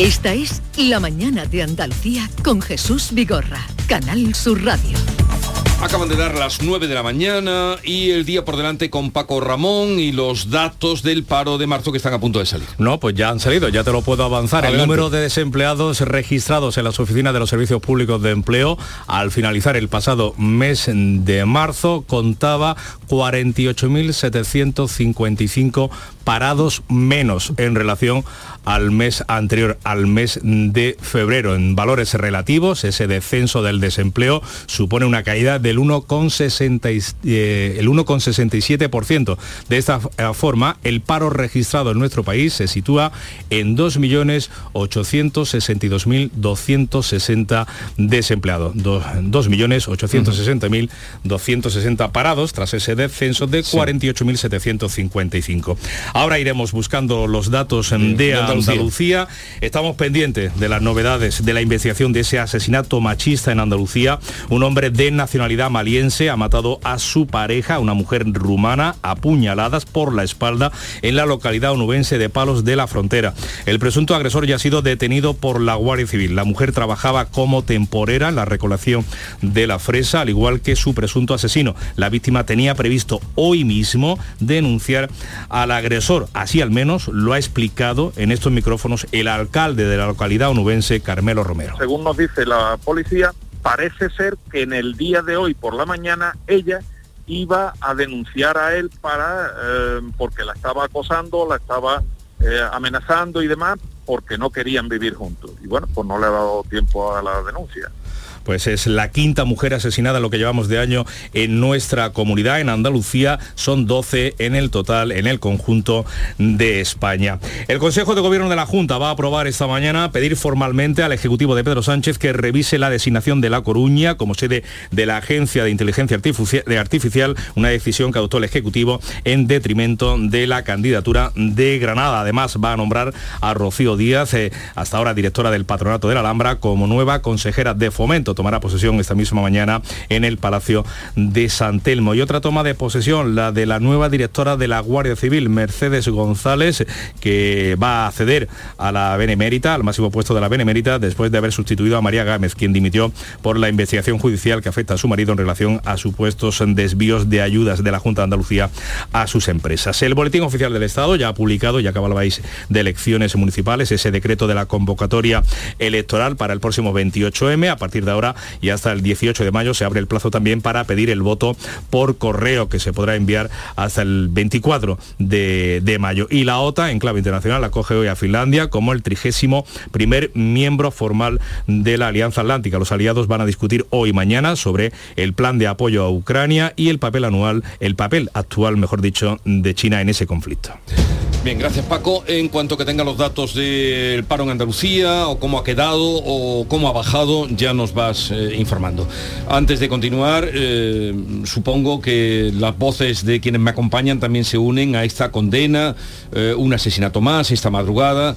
Esta es La Mañana de Andalucía con Jesús Vigorra, Canal Sur Radio. Acaban de dar las 9 de la mañana y el día por delante con Paco Ramón y los datos del paro de marzo que están a punto de salir. No, pues ya han salido, ya te lo puedo avanzar. El número de desempleados registrados en las oficinas de los servicios públicos de empleo al finalizar el pasado mes de marzo contaba 48.755 parados menos en relación al mes anterior, al mes de febrero. En valores relativos, ese descenso del desempleo supone una caída del 1,67%. Eh, de esta forma, el paro registrado en nuestro país se sitúa en 2.862.260 desempleados. 2.860.260 parados tras ese descenso de 48.755. Ahora iremos buscando los datos de Andalucía. Estamos pendientes de las novedades de la investigación de ese asesinato machista en Andalucía. Un hombre de nacionalidad maliense ha matado a su pareja, una mujer rumana, apuñaladas por la espalda en la localidad onubense de Palos de la Frontera. El presunto agresor ya ha sido detenido por la Guardia Civil. La mujer trabajaba como temporera en la recolección de la fresa, al igual que su presunto asesino. La víctima tenía previsto hoy mismo denunciar al agresor. Así al menos lo ha explicado en estos micrófonos el alcalde de la localidad onubense, Carmelo Romero. Según nos dice la policía, parece ser que en el día de hoy por la mañana ella iba a denunciar a él para eh, porque la estaba acosando, la estaba eh, amenazando y demás, porque no querían vivir juntos. Y bueno, pues no le ha dado tiempo a la denuncia pues es la quinta mujer asesinada lo que llevamos de año en nuestra comunidad, en Andalucía, son 12 en el total, en el conjunto de España. El Consejo de Gobierno de la Junta va a aprobar esta mañana pedir formalmente al Ejecutivo de Pedro Sánchez que revise la designación de La Coruña como sede de la Agencia de Inteligencia Artificial, una decisión que adoptó el Ejecutivo en detrimento de la candidatura de Granada. Además, va a nombrar a Rocío Díaz, eh, hasta ahora directora del Patronato de la Alhambra, como nueva consejera de fomento tomará posesión esta misma mañana en el Palacio de San Telmo. Y otra toma de posesión, la de la nueva directora de la Guardia Civil, Mercedes González, que va a acceder a la Benemérita, al máximo puesto de la Benemérita, después de haber sustituido a María Gámez, quien dimitió por la investigación judicial que afecta a su marido en relación a supuestos desvíos de ayudas de la Junta de Andalucía a sus empresas. El Boletín Oficial del Estado ya ha publicado, ya país de elecciones municipales, ese decreto de la convocatoria electoral para el próximo 28M. A partir de ahora y hasta el 18 de mayo se abre el plazo también para pedir el voto por correo que se podrá enviar hasta el 24 de, mayo. Y la OTA, en clave internacional, acoge hoy a Finlandia como el trigésimo primer miembro formal de la Alianza Atlántica. Los aliados van a discutir hoy mañana sobre el plan de apoyo a Ucrania y el papel anual, el papel actual, mejor dicho, de China en ese conflicto. Bien, gracias Paco. En cuanto que tenga los datos del paro en Andalucía o cómo ha quedado o cómo ha bajado, ya nos vas eh, informando. Antes de continuar, eh, supongo que las voces de quienes me acompañan también se unen a esta condena, eh, un asesinato más esta madrugada,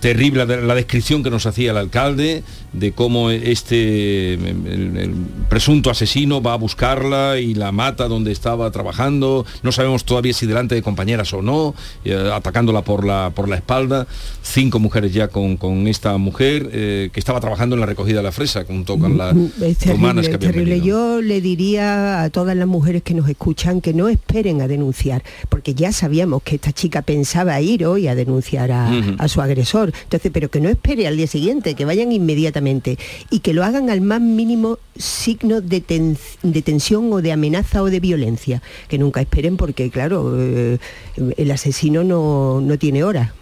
terrible la descripción que nos hacía el alcalde de cómo este el presunto asesino va a buscarla y la mata donde estaba trabajando. No sabemos todavía si delante de compañeras o no eh, atacándola por la, por la espalda. Cinco mujeres ya con, esta mujer eh, que estaba trabajando en la recogida de la fresa junto con las mm, humanas que habían Yo le diría a todas las mujeres que nos escuchan que no esperen a denunciar, porque ya sabíamos que esta chica pensaba ir hoy a denunciar a, su agresor. Entonces, pero que no espere al día siguiente, que vayan inmediatamente y que lo hagan al más mínimo signo de, tensión o de amenaza o de violencia. Que nunca esperen porque, claro, eh, el asesino no, no tiene hora.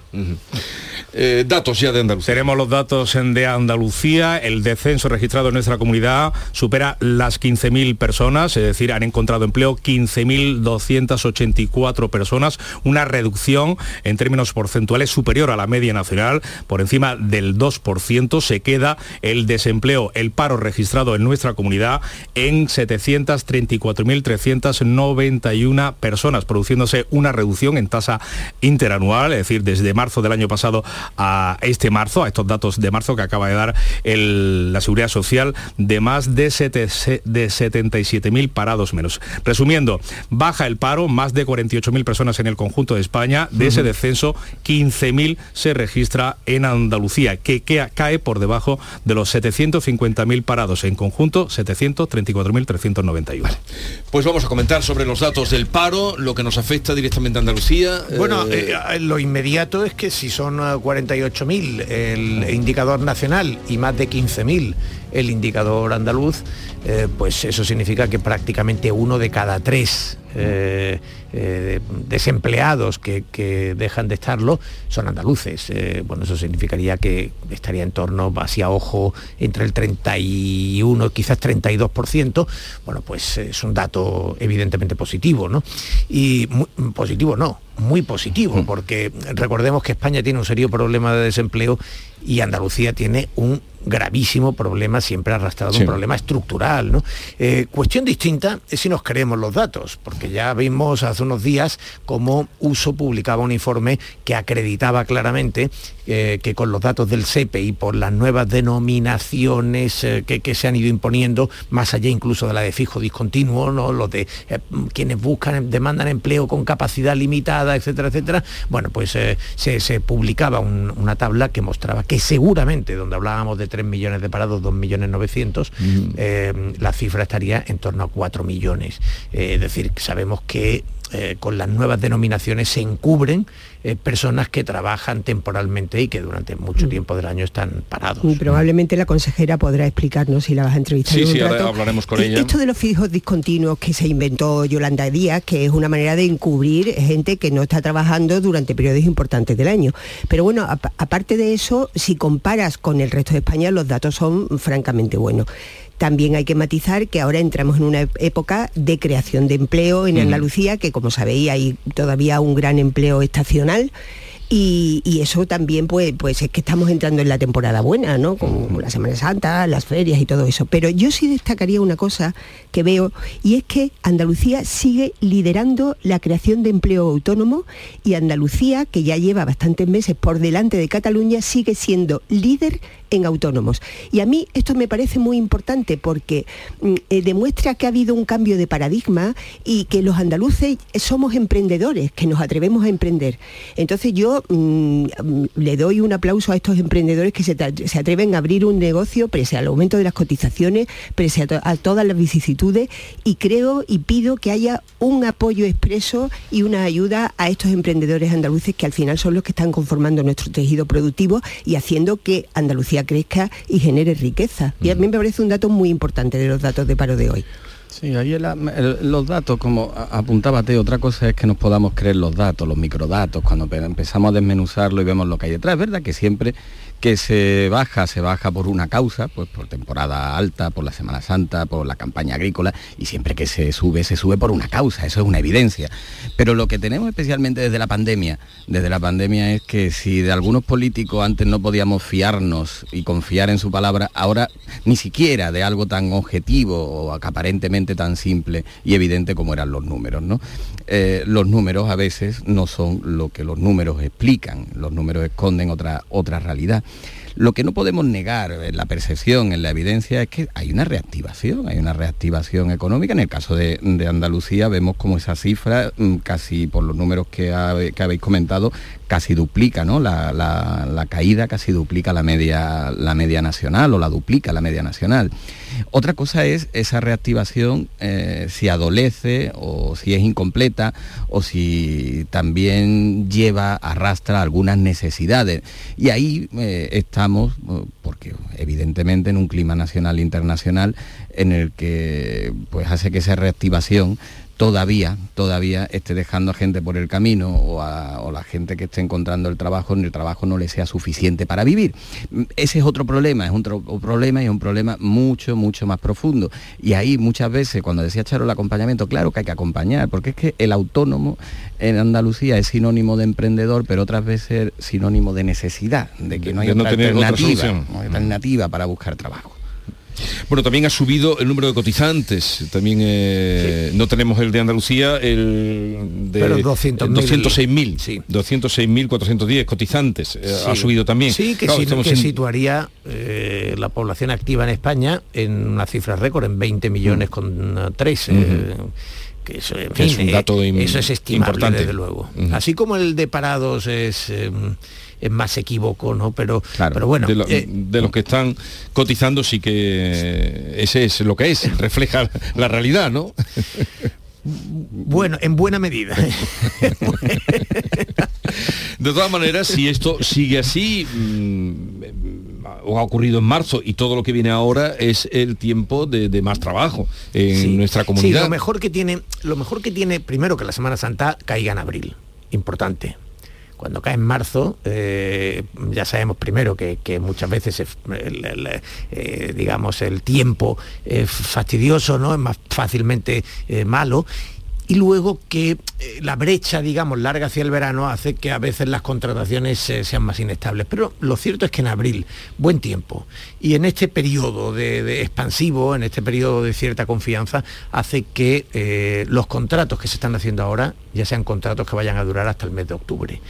Eh, datos ya de Andalucía. Tenemos los datos de Andalucía. El descenso registrado en nuestra comunidad supera las 15.000 personas, es decir, han encontrado empleo 15.284 personas, una reducción en términos porcentuales superior a la media nacional, por encima del 2%. Se queda el desempleo, el paro registrado en nuestra comunidad en 734.391 personas, produciéndose una reducción en tasa interanual, es decir, desde marzo del año pasado a este marzo, a estos datos de marzo que acaba de dar la Seguridad Social de más de, de 77.000 parados menos. Resumiendo, baja el paro, más de 48.000 personas en el conjunto de España, de ese descenso 15.000 se registra en Andalucía, que, cae por debajo de los 750.000 parados, en conjunto 734.391. Pues vamos a comentar sobre los datos del paro, lo que nos afecta directamente a Andalucía. Bueno, eh, eh, lo inmediato es que si son 48.000 el indicador nacional y más de 15.000 el indicador andaluz, eh, pues eso significa que prácticamente uno de cada tres eh, eh, desempleados que, dejan de estarlo son andaluces. bueno, eso significaría que estaría en torno, hacia ojo, entre el 31, quizás 32%. Bueno, pues es un dato evidentemente positivo, ¿no? Y positivo no, muy positivo, mm. porque recordemos que España tiene un serio problema de desempleo y Andalucía tiene un gravísimo problema, siempre arrastrado, un problema estructural. ¿no? Eh, cuestión distinta es si nos creemos los datos, porque ya vimos hace unos días cómo Uso publicaba un informe que acreditaba claramente eh, que con los datos del SEPE y por las nuevas denominaciones eh, que, se han ido imponiendo, más allá incluso de la de fijo discontinuo, ¿no? los de quienes buscan, demandan empleo con capacidad limitada, etcétera, etcétera, bueno, pues se, publicaba una tabla que mostraba que seguramente, donde hablábamos de 3 millones de parados, 2 millones 900, eh, la cifra estaría en torno a 4 millones. Eh, es decir, sabemos que eh, con las nuevas denominaciones se encubren eh, personas que trabajan temporalmente y que durante mucho mm. tiempo del año están parados. Y probablemente la consejera podrá explicarnos si la vas a entrevistar. Sí, sí, hablaremos con ella. Esto de los fijos discontinuos que se inventó Yolanda Díaz, que es una manera de encubrir gente que no está trabajando durante periodos importantes del año. Pero bueno, aparte de eso, si comparas con el resto de España, los datos son francamente buenos. También hay que matizar que ahora entramos en una época de creación de empleo en Andalucía, que como sabéis hay todavía un gran empleo estacional. Y, eso también pues, pues es que estamos entrando en la temporada buena, ¿no? Con la Semana Santa, las ferias y todo eso. Pero yo sí destacaría una cosa que veo y es que Andalucía sigue liderando la creación de empleo autónomo y Andalucía, que ya lleva bastantes meses por delante de Cataluña, sigue siendo líder en autónomos. Y a mí esto me parece muy importante porque mm, eh, demuestra que ha habido un cambio de paradigma y que los andaluces somos emprendedores, que nos atrevemos a emprender. Entonces yo mm, le doy un aplauso a estos emprendedores que se, atreven a abrir un negocio pese al aumento de las cotizaciones, pese a, todas las vicisitudes y creo y pido que haya un apoyo expreso y una ayuda a estos emprendedores andaluces que al final son los que están conformando nuestro tejido productivo y haciendo que Andalucía crezca y genere riqueza. Y a mí me parece un dato muy importante de los datos de paro de hoy. Sí, ahí los datos, como apuntaba Teo, otra cosa es que nos podamos creer los datos, los microdatos, cuando empezamos a desmenuzarlo y vemos lo que hay detrás. Es verdad que siempre que se baja, se baja por una causa, pues por temporada alta, por la Semana Santa, por la campaña agrícola, y siempre que se sube, se sube por una causa, eso es una evidencia. Pero lo que tenemos especialmente desde la pandemia, desde la pandemia es que si de algunos políticos antes no podíamos fiarnos y confiar en su palabra, ahora ni siquiera de algo tan objetivo o aparentemente tan simple y evidente como eran los números, ¿no? Eh, los números a veces no son lo que los números explican, los números esconden otra, otra realidad. Lo que no podemos negar en la percepción, en la evidencia, es que hay una reactivación, hay una reactivación económica. En el caso de, Andalucía vemos como esa cifra, mm, casi por los números que, habéis comentado, casi duplica, ¿no? La, caída casi duplica la media, la media nacional o la duplica la media nacional. Otra cosa es esa reactivación, eh, si adolece o si es incompleta o si también lleva, arrastra algunas necesidades. Y ahí eh, estamos, eh, porque evidentemente en un clima nacional e internacional en el que pues hace que esa reactivación todavía, todavía esté dejando a gente por el camino o a la gente que esté encontrando el trabajo, el trabajo no le sea suficiente para vivir. Ese es otro problema, es un problema y es un problema mucho, mucho más profundo. Y ahí muchas veces, cuando decía Charo el acompañamiento, claro que hay que acompañar, porque es que el autónomo en Andalucía es sinónimo de emprendedor, pero otras veces es sinónimo de necesidad, de que no hay alternativa, alternativa para buscar trabajo. Bueno, también ha subido el número de cotizantes. También eh, no tenemos el de Andalucía, el de 206.000. Sí. 206.410 cotizantes. Eh, ha subido también. Sí, que, situaría eh, la población activa en España en una cifra récord, en 20 millones mm. con 3. Que eso, es un dato eso es estimable, importante. desde luego. Así como el de parados es es más equívoco, ¿no? Pero, pero bueno. Eh, de, los que están cotizando sí que ese es lo que es, refleja la realidad, ¿no? Bueno, en buena medida. de todas maneras, si esto sigue así, mm, o ha ocurrido en marzo y todo lo que viene ahora es el tiempo de, más trabajo en nuestra comunidad. Sí, lo mejor que tiene, lo mejor que tiene, primero que la Semana Santa caiga en abril. Importante cuando cae en marzo, eh, ya sabemos primero que, muchas veces, eh, digamos, el tiempo es fastidioso, ¿no? Es más fácilmente eh, malo y luego que eh, la brecha, digamos, larga hacia el verano hace que a veces las contrataciones eh, sean más inestables. Pero lo cierto es que en abril, buen tiempo, y en este periodo de, expansivo, en este periodo de cierta confianza, hace que eh, los contratos que se están haciendo ahora ya sean contratos que vayan a durar hasta el mes de octubre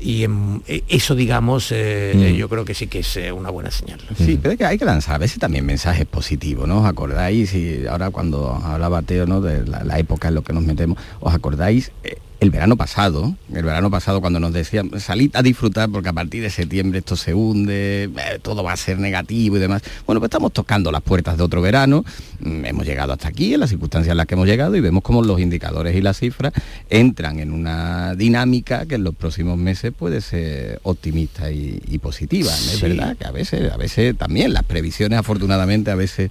y e, eso digamos eh, mm. yo creo que sí que es eh, una buena señal. Sí pero hay que, hay que lanzar a veces también mensajes positivos no os acordáis y ahora cuando hablaba Teo no de la, época en lo que nos metemos os acordáis eh, el verano pasado, el verano pasado cuando nos decían, salid a disfrutar porque a partir de septiembre esto se hunde, eh, todo va a ser negativo y demás. Bueno, pues estamos tocando las puertas de otro verano, mm, hemos llegado hasta aquí, en las circunstancias en las que hemos llegado y vemos cómo los indicadores y las cifras entran en una dinámica que en los próximos meses puede ser optimista y, positiva. Es verdad que a veces, a veces también las previsiones afortunadamente a veces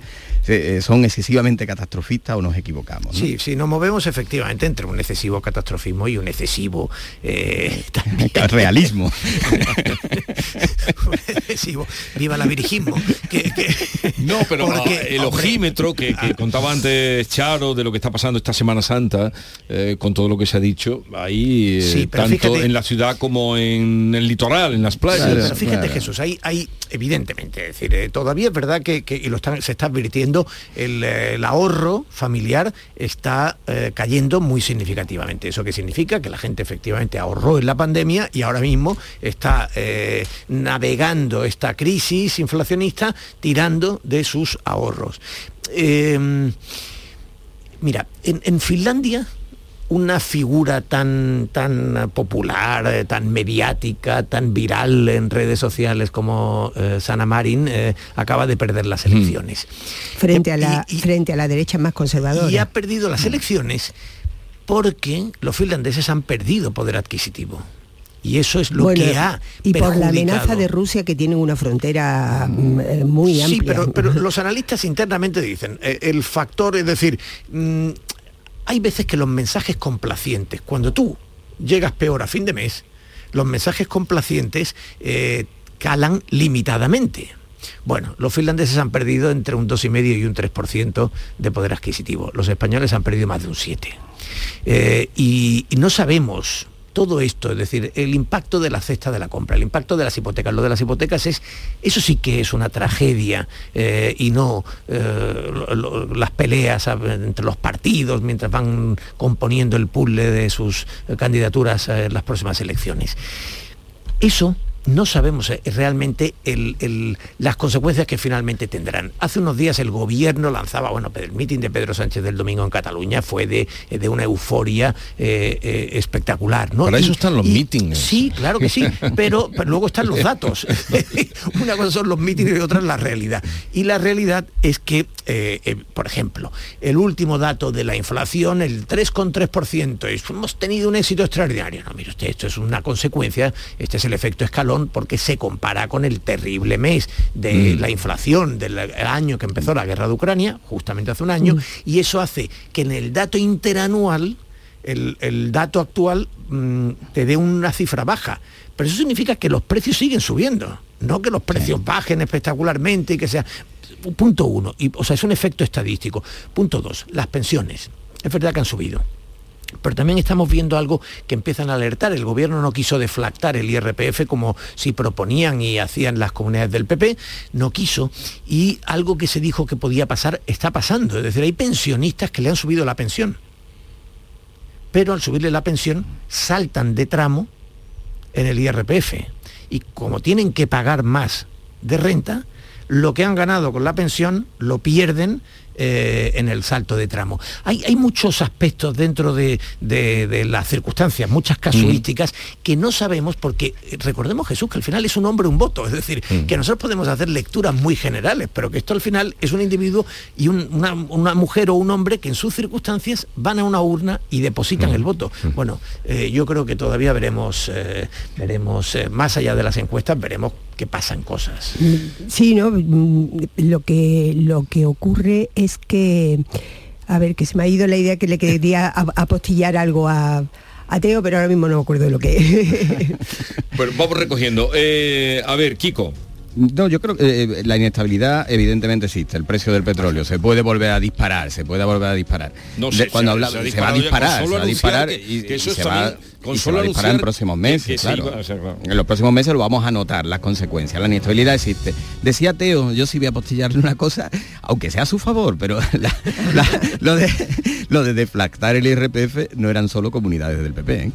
son excesivamente catastrofistas o nos equivocamos. Sí, sí, nos movemos efectivamente entre un excesivo catastrofismo y un excesivo eh, realismo. excesivo. Viva la virigismo. No, pero el ojímetro que, contaba antes Charo de lo que está pasando esta Semana Santa, eh, con todo lo que se ha dicho, ahí tanto en la ciudad como en el litoral, en las playas. pero fíjate Jesús, hay, hay evidentemente, es decir, todavía es verdad que, y lo están, se está advirtiendo el, ahorro familiar está eh, cayendo muy significativamente. ¿Eso qué significa? Que la gente efectivamente ahorró en la pandemia y ahora mismo está eh, navegando esta crisis inflacionista tirando de sus ahorros. Em, mira, en Finlandia una figura tan, tan popular, eh, tan mediática, tan viral en redes sociales como eh, Sana Marin eh, acaba de perder las elecciones. Frente, a la, frente a la derecha más conservadora. Y ha perdido las elecciones porque los finlandeses han perdido poder adquisitivo. Y eso es lo que ha Y por la amenaza de Rusia que tiene una frontera mm, muy amplia. Sí, pero, pero los analistas internamente dicen, el factor, es decir, mm, hay veces que los mensajes complacientes, cuando tú llegas peor a fin de mes, los mensajes complacientes eh, calan limitadamente. Bueno, los finlandeses han perdido entre un 2,5 y un 3% de poder adquisitivo. Los españoles han perdido más de un 7%. Eh, y no sabemos todo esto, es decir, el impacto de la cesta de la compra, el impacto de las hipotecas. Lo de las hipotecas es, eso sí que es una tragedia eh, y no eh, las peleas entre los partidos mientras van componiendo el puzzle de sus candidaturas en las próximas elecciones. Eso no sabemos eh, realmente las consecuencias que finalmente tendrán. Hace unos días el gobierno lanzaba, bueno, el mitin de Pedro Sánchez del domingo en Cataluña fue de, de una euforia eh, eh, espectacular. ¿no? Para eso están los mítines. Sí, claro que sí, pero, luego están los datos. una cosa son los mítines y otra es la realidad. Y la realidad es que, por ejemplo, el último dato de la inflación, el 3,3%, hemos tenido un éxito extraordinario. No, mire usted, esto es una consecuencia, este es el efecto escalón porque se compara con el terrible mes de mm. la inflación del año que empezó la guerra de Ucrania, justamente hace un año, mm. y eso hace que en el dato interanual, el, dato actual mm, te dé una cifra baja. Pero eso significa que los precios siguen subiendo, no que los precios bajen espectacularmente y que sea... Punto uno, y, o sea, es un efecto estadístico. Punto dos, las pensiones. Es verdad que han subido pero también estamos viendo algo que empiezan a alertar. El gobierno no quiso deflactar el IRPF como si proponían y hacían las comunidades del PP, no quiso, y algo que se dijo que podía pasar está pasando. Es decir, hay pensionistas que le han subido la pensión, pero al subirle la pensión saltan de tramo en el IRPF. Y como tienen que pagar más de renta, lo que han ganado con la pensión lo pierden eh, en el salto de tramo. Hay, hay muchos aspectos dentro de, las circunstancias, muchas casuísticas, mm. que no sabemos porque eh, recordemos Jesús que al final es un hombre, un voto, es decir, mm. que nosotros podemos hacer lecturas muy generales, pero que esto al final es un individuo y una, mujer o un hombre que en sus circunstancias van a una urna y depositan mm. el voto. Bueno, eh, yo creo que todavía veremos, veremos más allá de las encuestas, veremos que pasan cosas. Sí, ¿no? Lo que, lo que ocurre es es que, a ver, que se me ha ido la idea que le quería apostillar algo a, Teo, pero ahora mismo no me acuerdo de lo que es. bueno, vamos recogiendo. Eh, a ver, Kiko. No, yo creo que eh, la inestabilidad evidentemente existe. El precio del petróleo se puede volver a disparar, se puede volver a disparar. No, cuando habla, se, va a disparar, se va a disparar y, se va, a disparar en próximos meses, claro. En los próximos meses lo vamos a notar, las consecuencias. La inestabilidad existe. Decía Teo, yo sí voy a postillarle una cosa, aunque sea a su favor, pero lo, de, lo de deflactar el IRPF no eran solo comunidades del PP. ¿eh?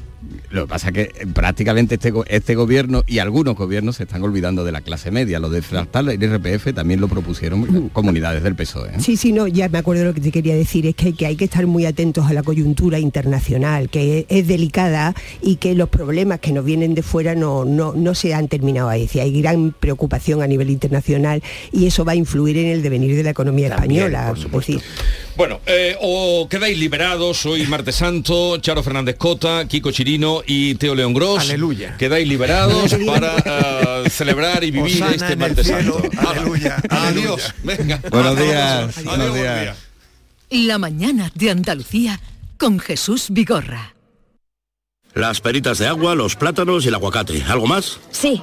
Lo que pasa es que eh, prácticamente este, este gobierno y algunos gobiernos se están olvidando de la clase media. Lo de tratar el IRPF también lo propusieron comunidades del PSOE. ¿eh? Sí, sí, no, ya me acuerdo lo que te quería decir, es que, que hay que estar muy atentos a la coyuntura internacional, que es, delicada y que los problemas que nos vienen de fuera no, no, no se han terminado ahí. decir, hay gran preocupación a nivel internacional y eso va a influir en el devenir de la economía española. Por bueno, eh, o quedáis liberados, hoy martes santo, Charo Fernández Cota, Kiko Chirino y Teo León Gross. Aleluya. Quedáis liberados para eh, celebrar y vivir este martes santo. Aleluya. Adiós. Venga. Buenos días. Buenos días. La mañana de Andalucía con Jesús Vigorra. Las peritas de agua, los plátanos y el aguacate. ¿Algo más? Sí,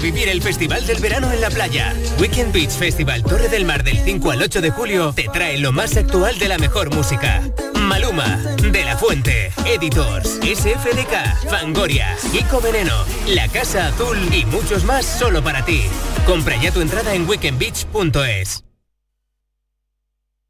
Vivir el Festival del Verano en la playa. Weekend Beach Festival Torre del Mar del 5 al 8 de julio te trae lo más actual de la mejor música. Maluma, De La Fuente, Editors, SFDK, Fangoria, Kiko Veneno, La Casa Azul y muchos más solo para ti. Compra ya tu entrada en weekendbeach.es.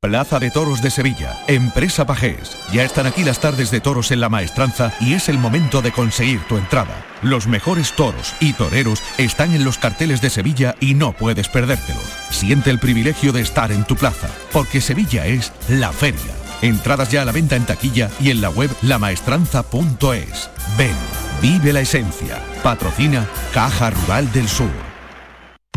Plaza de Toros de Sevilla, Empresa Pajés. Ya están aquí las tardes de toros en la maestranza y es el momento de conseguir tu entrada. Los mejores toros y toreros están en los carteles de Sevilla y no puedes perdértelo. Siente el privilegio de estar en tu plaza, porque Sevilla es la feria. Entradas ya a la venta en taquilla y en la web lamaestranza.es. Ven, vive la esencia. Patrocina Caja Rural del Sur.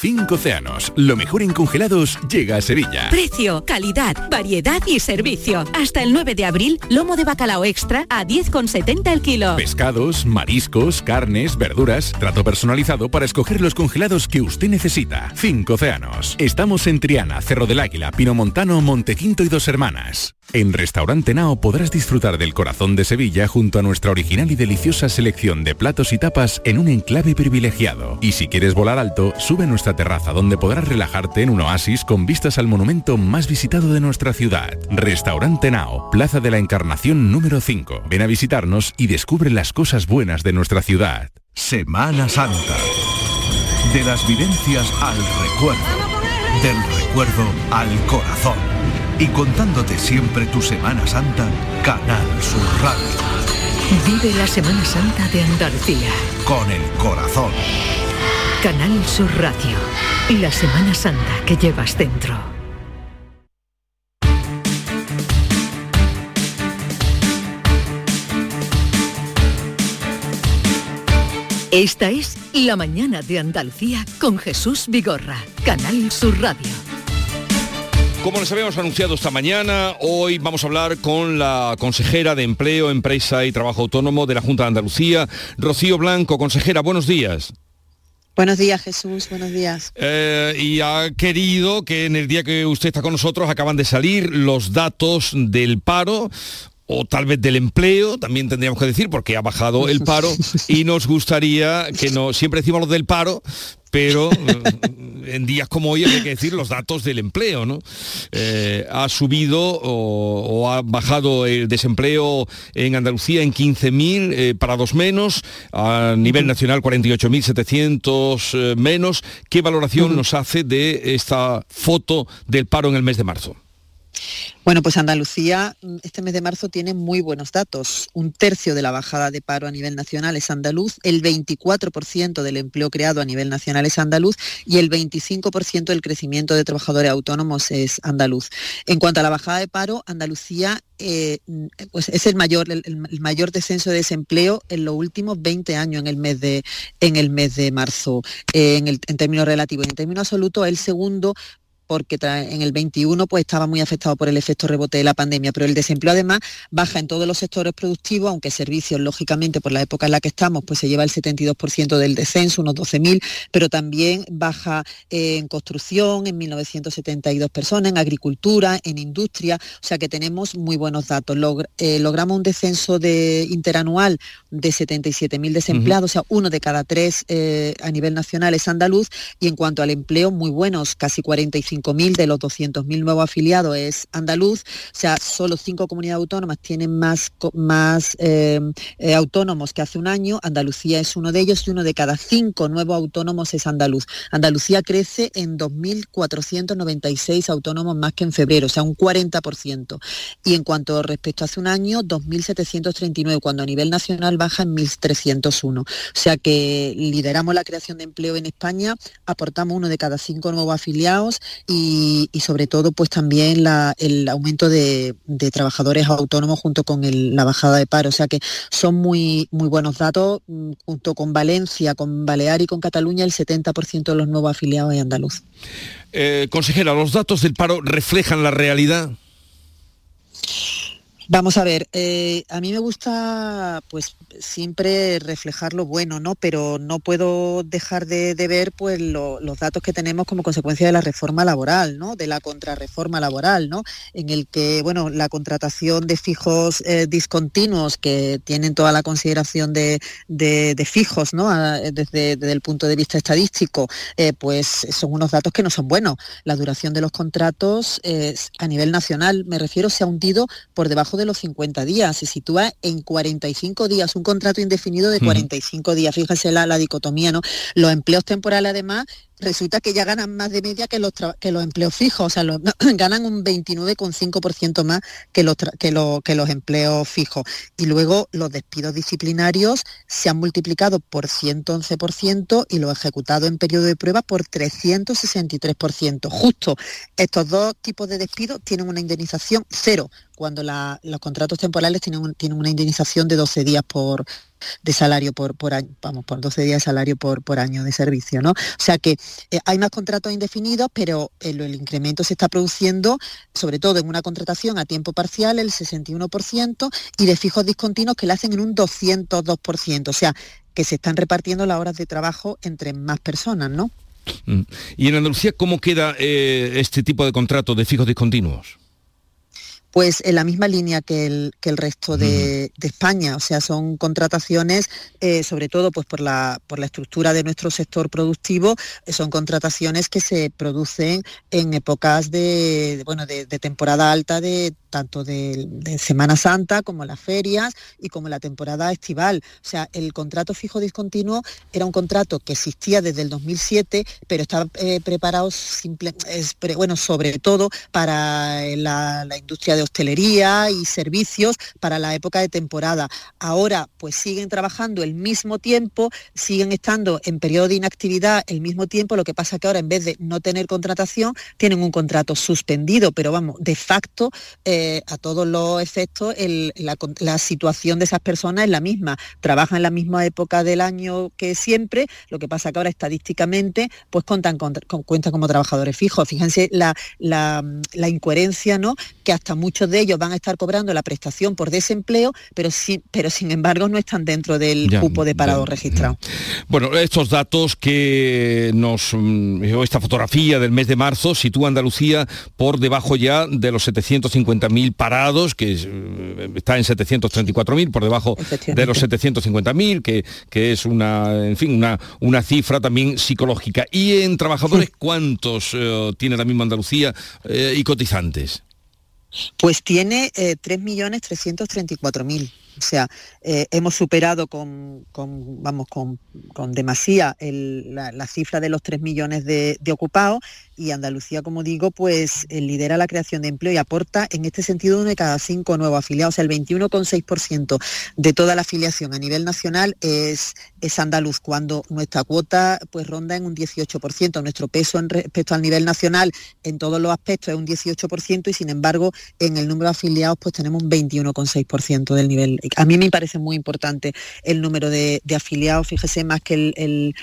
Cinco océanos, lo mejor en congelados llega a Sevilla. Precio, calidad, variedad y servicio. Hasta el 9 de abril, lomo de bacalao extra a 10,70 el kilo. Pescados, mariscos, carnes, verduras, trato personalizado para escoger los congelados que usted necesita. Cinco océanos. Estamos en Triana, Cerro del Águila, Pino Montano, Montequinto y Dos Hermanas. En Restaurante Nao podrás disfrutar del corazón de Sevilla junto a nuestra original y deliciosa selección de platos y tapas en un enclave privilegiado. Y si quieres volar alto, sube a terraza donde podrás relajarte en un oasis con vistas al monumento más visitado de nuestra ciudad. Restaurante Nao, Plaza de la Encarnación número 5. Ven a visitarnos y descubre las cosas buenas de nuestra ciudad. Semana Santa. De las vivencias al recuerdo. Del recuerdo al corazón. Y contándote siempre tu Semana Santa, Canal Sur Radio. Vive la Semana Santa de Andalucía. Con el corazón. Canal Sur Radio. La Semana Santa que llevas dentro. Esta es La Mañana de Andalucía con Jesús Vigorra. Canal Sur Radio. Como les habíamos anunciado esta mañana, hoy vamos a hablar con la consejera de Empleo, Empresa y Trabajo Autónomo de la Junta de Andalucía, Rocío Blanco. Consejera, buenos días. Buenos días, Jesús. Buenos días. Eh, y ha querido que en el día que usted está con nosotros acaban de salir los datos del paro o tal vez del empleo, también tendríamos que decir, porque ha bajado el paro y nos gustaría que no, siempre decimos lo del paro, pero mm, en días como hoy hay que decir los datos del empleo, ¿no? Eh, ha subido o, ha bajado el desempleo en Andalucía en 15.000 eh, parados menos, a nivel nacional 48.700 eh, menos. ¿Qué valoración nos hace de esta foto del paro en el mes de marzo? Bueno, pues Andalucía mm, este mes de marzo tiene muy buenos datos. Un tercio de la bajada de paro a nivel nacional es andaluz, el 24% del empleo creado a nivel nacional es andaluz y el 25% del crecimiento de trabajadores autónomos es andaluz. En cuanto a la bajada de paro, Andalucía eh, mm, pues es el mayor, el, mayor descenso de desempleo en los últimos 20 años en el mes de, en el mes de marzo, eh, en, términos relativos. En términos absolutos, el segundo porque en el 21 pues estaba muy afectado por el efecto rebote de la pandemia, pero el desempleo además baja en todos los sectores productivos, aunque servicios, lógicamente, por la época en la que estamos, pues se lleva el 72% del descenso, unos 12.000, pero también baja en construcción, en 1.972 personas, en agricultura, en industria, o sea que tenemos muy buenos datos. Eh, logramos un descenso de interanual de 77.000 desempleados, o sea, uno de cada tres eh, a nivel nacional es andaluz, y en cuanto al empleo, muy buenos, casi 45 5.000 de los 200.000 nuevos afiliados es andaluz, o sea, solo cinco comunidades autónomas tienen más, más eh, eh, autónomos que hace un año, Andalucía es uno de ellos y uno de cada cinco nuevos autónomos es andaluz. Andalucía crece en 2.496 autónomos más que en febrero, o sea, un 40%. Y en cuanto respecto a hace un año, 2.739, cuando a nivel nacional baja en 1.301. O sea que lideramos la creación de empleo en España, aportamos uno de cada cinco nuevos afiliados y, sobre todo pues también el aumento de, trabajadores autónomos junto con la bajada de paro. O sea que son muy, muy buenos datos, mm, junto con Valencia, con Balear y con Cataluña, el 70% de los nuevos afiliados es andaluz. Eh, consejera, ¿los datos del paro reflejan la realidad? Vamos a ver, eh, a mí me gusta pues siempre reflejar lo bueno, ¿no? Pero no puedo dejar de, ver pues los datos que tenemos como consecuencia de la reforma laboral, ¿no? De la contrarreforma laboral, ¿no? En el que, bueno, la contratación de fijos eh, discontinuos que tienen toda la consideración de, fijos, ¿no? desde, el punto de vista estadístico, eh, pues son unos datos que no son buenos. La duración de los contratos a nivel nacional, me refiero, se ha hundido por debajo de de los 50 días, se sitúa en 45 días, un contrato indefinido de 45 días. Fíjese la, la dicotomía, ¿no? Los empleos temporales además resulta que ya ganan más de media que los, que los empleos fijos, o sea, ganan un 29,5% más que los, que, los empleos fijos. Y luego los despidos disciplinarios se han multiplicado por 111% y los ejecutados en periodo de prueba por 363%. Justo estos dos tipos de despidos tienen una indemnización cero, cuando los contratos temporales tienen, tienen una indemnización de 12 días por, de salario por, por año, vamos, por 12 días de salario por, por año de servicio, ¿no? O sea que eh, hay más contratos indefinidos, pero el, el, incremento se está produciendo sobre todo en una contratación a tiempo parcial, el 61%, y de fijos discontinuos que le hacen en un 202%, o sea, que se están repartiendo las horas de trabajo entre más personas, ¿no? Mm. ¿Y en Andalucía cómo queda eh, este tipo de contratos de fijos discontinuos? Pues en la misma línea que el, que el resto de, España, o sea, son contrataciones, eh, sobre todo pues por la, por la estructura de nuestro sector productivo, eh, son contrataciones que se producen en épocas de, bueno, de, temporada alta de tanto de, Semana Santa como las ferias y como la temporada estival. O sea, el contrato fijo discontinuo era un contrato que existía desde el 2007, pero estaba eh, preparado simple, bueno, sobre todo para la, la industria de hostelería y servicios para la época de temporada. Ahora pues siguen trabajando el mismo tiempo, siguen estando en periodo de inactividad el mismo tiempo, lo que pasa que ahora en vez de no tener contratación, tienen un contrato suspendido, pero vamos, de facto, eh, a todos los efectos, la, situación de esas personas es la misma. Trabajan en la misma época del año que siempre, lo que pasa que ahora estadísticamente pues cuentan, con, cuentan como trabajadores fijos. Fíjense la, la, la incoherencia, ¿no? Que hasta muy muchos de ellos van a estar cobrando la prestación por desempleo, pero, sí, pero sin embargo no están dentro del cupo de parado registrado. Bueno, estos datos que nos... Mm, esta fotografía del mes de marzo sitúa Andalucía por debajo ya de los 750.000 parados, que eh, está en 734.000, por debajo de los 750.000, que, que es una, en fin, una, una cifra también psicológica. ¿Y en trabajadores cuántos eh, tiene la misma Andalucía eh, y cotizantes? Pues tiene eh, 3.334.000. O sea, eh, hemos superado con, vamos, con, demasía la, cifra de los 3 millones de, ocupados y Andalucía, como digo, pues eh, lidera la creación de empleo y aporta en este sentido uno de cada cinco nuevos afiliados. O sea, el 21,6% de toda la afiliación a nivel nacional es, es andaluz, cuando nuestra cuota pues ronda en un 18%. Nuestro peso respecto al nivel nacional en todos los aspectos es un 18% y sin embargo en el número de afiliados pues tenemos un 21,6% del nivel a mí me parece muy importante el número de, afiliados, fíjese, más que el,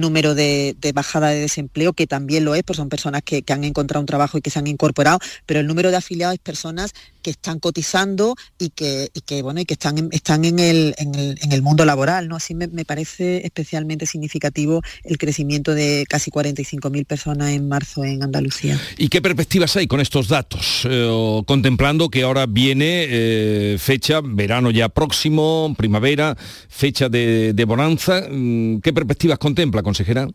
número de, bajada de desempleo, que también lo es, pues son personas que, han encontrado un trabajo y que se han incorporado, pero el número de afiliados es personas que están cotizando y que, bueno, y que están, en, están en, el, en, el, mundo laboral. ¿no? Así me, parece especialmente significativo el crecimiento de casi 45.000 personas en marzo en Andalucía. ¿Y qué perspectivas hay con estos datos? Eh, contemplando que ahora viene eh, fecha, verano ya próximo, primavera, fecha de, de bonanza, mm, ¿qué perspectivas contempla, consejera?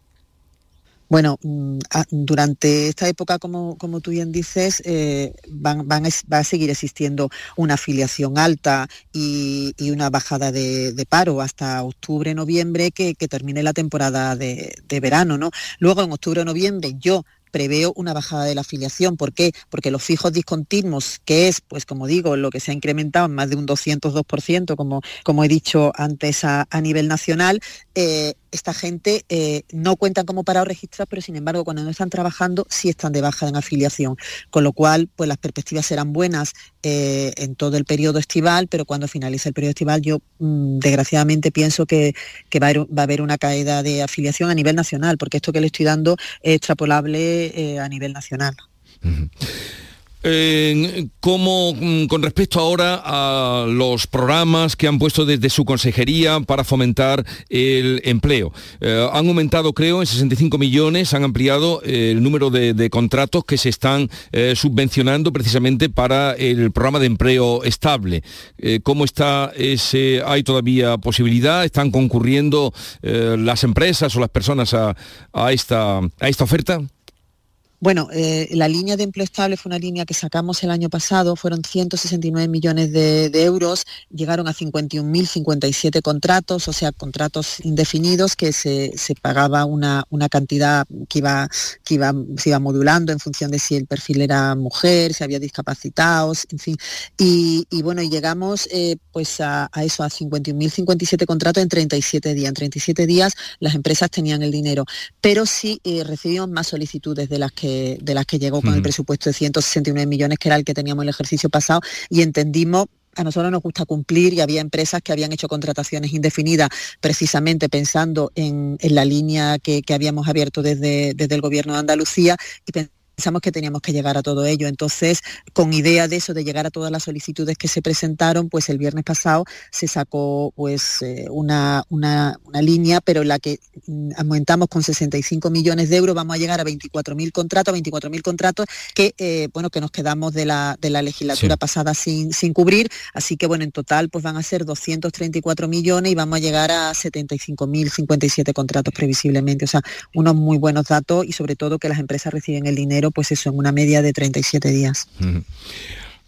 Bueno, mm, durante esta época, como, como tú bien dices, eh, van, va a seguir existiendo una afiliación alta y, una bajada de, paro hasta octubre, noviembre, que, termine la temporada de, de verano. ¿no? Luego, en octubre, noviembre, yo preveo una bajada de la afiliación. ¿Por qué? Porque los fijos discontinuos, que es, pues como digo, lo que se ha incrementado en más de un 202%, como, como he dicho antes a, nivel nacional, eh, esta gente eh, no cuentan como parado registrado, pero sin embargo cuando no están trabajando sí están de baja en afiliación, con lo cual pues las perspectivas serán buenas eh, en todo el periodo estival, pero cuando finalice el periodo estival yo mm, desgraciadamente pienso que, va, a haber, una caída de afiliación a nivel nacional, porque esto que le estoy dando es extrapolable eh, a nivel nacional. Como mm, con respecto ahora a los programas que han puesto desde su consejería para fomentar el empleo. Eh, han aumentado, creo, en 65 millones, han ampliado eh, el número de, contratos que se están eh, subvencionando precisamente para el programa de empleo estable. ¿Cómo está ese? ¿Hay todavía posibilidad? ¿Están concurriendo las empresas o las personas a, esta, a esta oferta? Bueno, eh, la línea de empleo estable fue una línea que sacamos el año pasado, fueron 169 millones de, euros, llegaron a 51.057 contratos, o sea, contratos indefinidos que se, pagaba una, cantidad que iba, que iba, se iba modulando en función de si el perfil era mujer, si había discapacitados, en fin. Y, bueno, y llegamos eh, pues a, eso, a 51.057 contratos en 37 días. En 37 días las empresas tenían el dinero, pero sí eh, recibimos más solicitudes de las que de las que llegó con el presupuesto de 169 millones, que era el que teníamos el ejercicio pasado, y entendimos a nosotros nos gusta cumplir y había empresas que habían hecho contrataciones indefinidas precisamente pensando en, la línea que, habíamos abierto desde, desde el gobierno de Andalucía y pensamos que teníamos que llegar a todo ello. Entonces, con idea de eso, de llegar a todas las solicitudes que se presentaron, pues el viernes pasado se sacó pues eh, una, una, línea, pero en la que mm, aumentamos con 65 millones de euros, vamos a llegar a 24.000 contratos, 24.000 contratos que, eh, bueno, que nos quedamos de la, de la legislatura pasada sin, sin cubrir. Así que, bueno, en total pues van a ser 234 millones y vamos a llegar a 75.000, 57 contratos previsiblemente. O sea, unos muy buenos datos y sobre todo que las empresas reciben el dinero pues eso, en una media de 37 días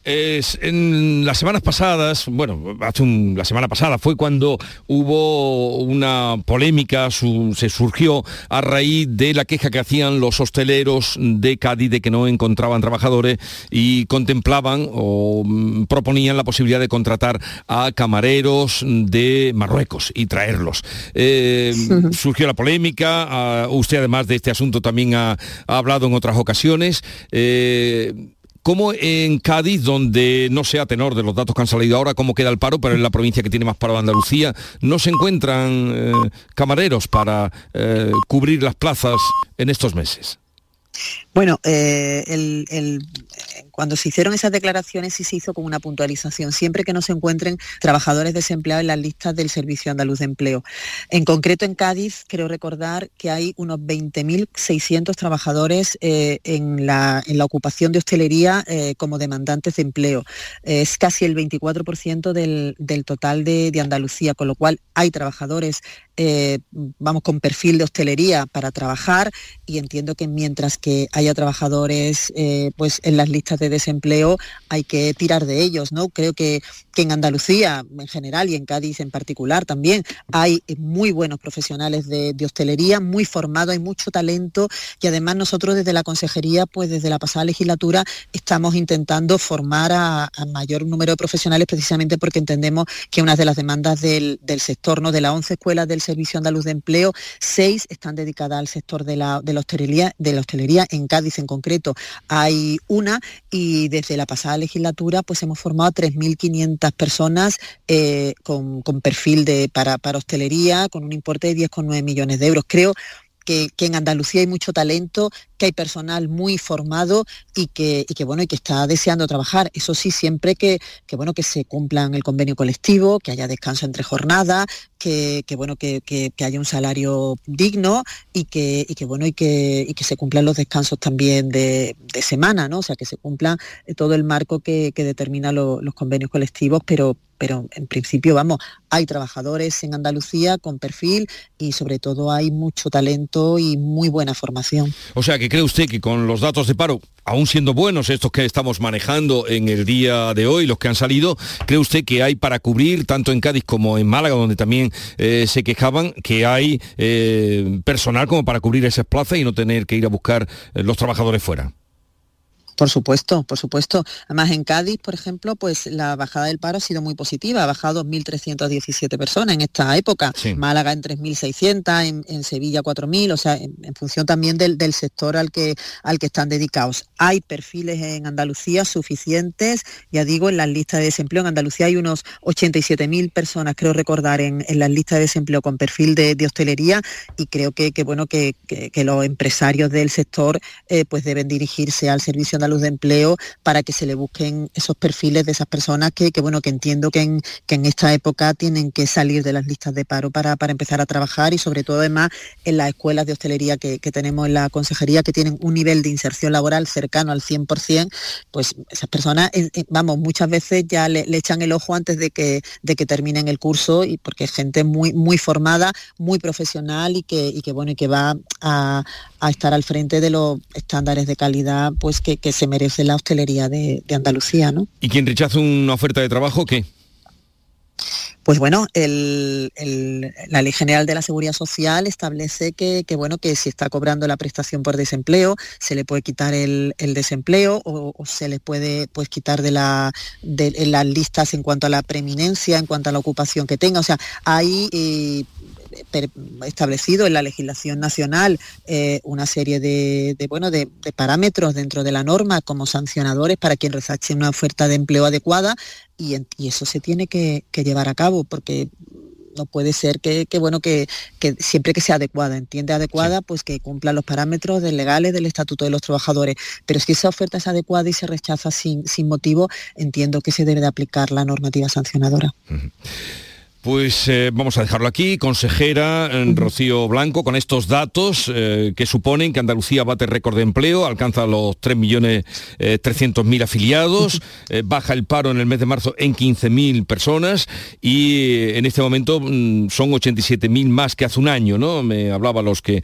en las semanas pasadas, bueno, hace la semana pasada fue cuando hubo una polémica, se surgió a raíz de la queja que hacían los hosteleros de Cádiz de que no encontraban trabajadores y contemplaban o mm, proponían la posibilidad de contratar a camareros de Marruecos y traerlos. Eh, surgió la polémica, ah, usted además de este asunto también ha, hablado en otras ocasiones. Eh, ¿Cómo en Cádiz, donde no sea tenor de los datos que han salido ahora, cómo queda el paro, pero en la provincia que tiene más paro de Andalucía, no se encuentran eh, camareros para eh, cubrir las plazas en estos meses? Bueno, eh, cuando se hicieron esas declaraciones sí se hizo con una puntualización, siempre que no se encuentren trabajadores desempleados en las listas del Servicio Andaluz de Empleo. En concreto en Cádiz, creo recordar que hay unos 20.600 trabajadores eh, en, la, ocupación de hostelería eh, como demandantes de empleo. es casi el 24% del, total de, Andalucía, con lo cual hay trabajadores vamos con perfil de hostelería para trabajar y entiendo que mientras que haya trabajadores eh, pues en las listas de desempleo hay que tirar de ellos, ¿no? Creo que, en Andalucía en general y en Cádiz en particular también hay muy buenos profesionales de, hostelería, muy formados, hay mucho talento y además nosotros desde la consejería, pues desde la pasada legislatura estamos intentando formar a, mayor número de profesionales precisamente porque entendemos que una de las demandas del, del sector, ¿no? De las 11 escuelas del Servicio Andaluz de Empleo, seis están dedicadas al sector de la, de la, hostelería, de la hostelería, en Cádiz en concreto hay una y desde la pasada legislatura pues hemos formado a 3.500 personas eh, con, perfil de, para, para hostelería con un importe de 10,9 millones de euros. Creo que, en Andalucía hay mucho talento, que hay personal muy formado y que, bueno, y que está deseando trabajar. Eso sí, siempre que, bueno, que se cumplan el convenio colectivo, que haya descanso entre jornadas, que, bueno, que, haya un salario digno y que, bueno, y que, se cumplan los descansos también de, semana, ¿no? O sea, que se cumpla todo el marco que, determina los convenios colectivos, pero, pero en principio, vamos, hay trabajadores en Andalucía con perfil y sobre todo hay mucho talento y muy buena formación. O sea, que cree usted que con los datos de paro, aún siendo buenos estos que estamos manejando en el día de hoy, los que han salido, cree usted que hay para cubrir, tanto en Cádiz como en Málaga, donde también eh, se quejaban, que hay eh, personal como para cubrir esas plazas y no tener que ir a buscar eh, los trabajadores fuera? Por supuesto, por supuesto. Además, en Cádiz, por ejemplo, pues la bajada del paro ha sido muy positiva. Ha bajado 2.317 personas en esta época. Málaga en 3.600, en, Sevilla 4.000, o sea, en, función también del, sector al que, al que están dedicados. Hay perfiles en Andalucía suficientes, ya digo, en las listas de desempleo. En Andalucía hay unos 87.000 personas, creo recordar, en, las listas de desempleo con perfil de, hostelería y creo que, bueno, que, los empresarios del sector eh, pues deben dirigirse al servicio luz de empleo para que se le busquen esos perfiles de esas personas que, bueno, que entiendo que en, que en esta época tienen que salir de las listas de paro para, para empezar a trabajar y sobre todo además en las escuelas de hostelería que, tenemos en la consejería que tienen un nivel de inserción laboral cercano al 100%, pues esas personas, vamos, muchas veces ya le, echan el ojo antes de que, de que terminen el curso y porque es gente muy, muy formada, muy profesional y que, y que bueno, y que va a, a estar al frente de los estándares de calidad pues que, que se merece la hostelería de, Andalucía. ¿no? ¿Y quien rechaza una oferta de trabajo qué? Pues bueno, la Ley General de la Seguridad Social establece que, bueno, que si está cobrando la prestación por desempleo, se le puede quitar el, desempleo o, se le puede pues, quitar de, la, de las listas en cuanto a la preeminencia, en cuanto a la ocupación que tenga. O sea, hay eh, establecido en la legislación nacional eh, una serie de, bueno, de, parámetros dentro de la norma como sancionadores para quien resache una oferta de empleo adecuada y, eso se tiene que, llevar a cabo porque no puede ser que, bueno, que, siempre que sea adecuada, entiende adecuada, pues que cumpla los parámetros legales del Estatuto de los Trabajadores. Pero si esa oferta es adecuada y se rechaza sin, sin motivo, entiendo que se debe de aplicar la normativa sancionadora. Pues eh, vamos a dejarlo aquí. Consejera eh, Rocío Blanco, con estos datos eh, que suponen que Andalucía bate récord de empleo, alcanza los 3.300.000 afiliados, baja el paro en el mes de marzo en 15.000 personas y en este momento mm, son 87.000 más que hace un año, ¿no? Me hablaba los que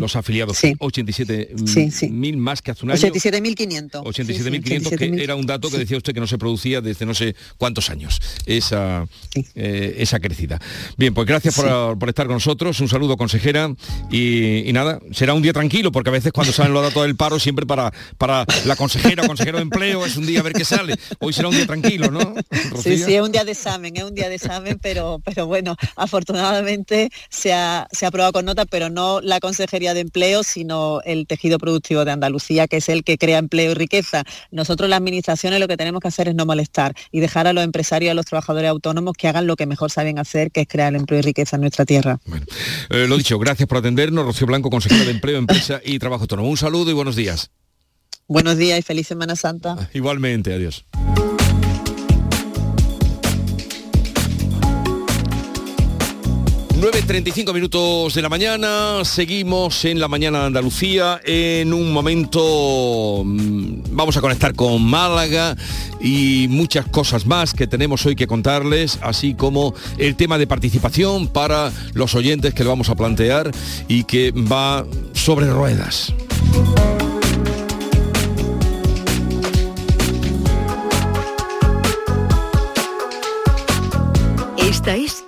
los afiliados, sí. 87.000 más que hace un año. 87.500. 87.500, que era un dato que decía usted que no se producía desde no sé cuántos años. Esa eh, esa crecida. Bien, pues gracias por, estar con nosotros, un saludo consejera y, nada, será un día tranquilo porque a veces cuando salen los datos del paro siempre para, para la consejera o consejero de empleo es un día a ver qué sale. Hoy será un día tranquilo, ¿no? Sí, sí, es un día de examen, es un día de examen, pero, pero bueno, afortunadamente se ha, se ha aprobado con nota, pero no la Consejería de Empleo, sino el tejido productivo de Andalucía, que es el que crea empleo y riqueza. Nosotros las administraciones lo que tenemos que hacer es no molestar y dejar a los empresarios y a los trabajadores autónomos que hagan lo que mejor saben hacer, que es crear empleo y riqueza en nuestra tierra. Bueno, eh, lo dicho, gracias por atendernos. Rocío Blanco, consejero de Empleo, Empresa y Trabajo Autónomo. Un saludo y buenos días. Buenos días y feliz Semana Santa. Igualmente, adiós. 9.35 minutos de la mañana, seguimos en la mañana de Andalucía, en un momento mm, vamos a conectar con Málaga y muchas cosas más que tenemos hoy que contarles, así como el tema de participación para los oyentes que le vamos a plantear y que va sobre ruedas. Esta es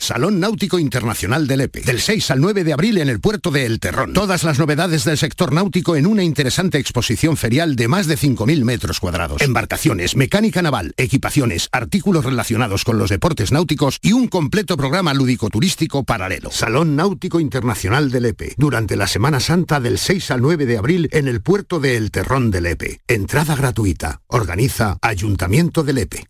Salón Náutico Internacional del EPE. Del 6 al 9 de abril en el puerto de El Terrón. Todas las novedades del sector náutico en una interesante exposición ferial de más de 5.000 metros cuadrados. Embarcaciones, mecánica naval, equipaciones, artículos relacionados con los deportes náuticos y un completo programa lúdico-turístico paralelo. Salón Náutico Internacional del EPE. Durante la Semana Santa del 6 al 9 de abril en el puerto de El Terrón del EPE. Entrada gratuita. Organiza Ayuntamiento del EPE.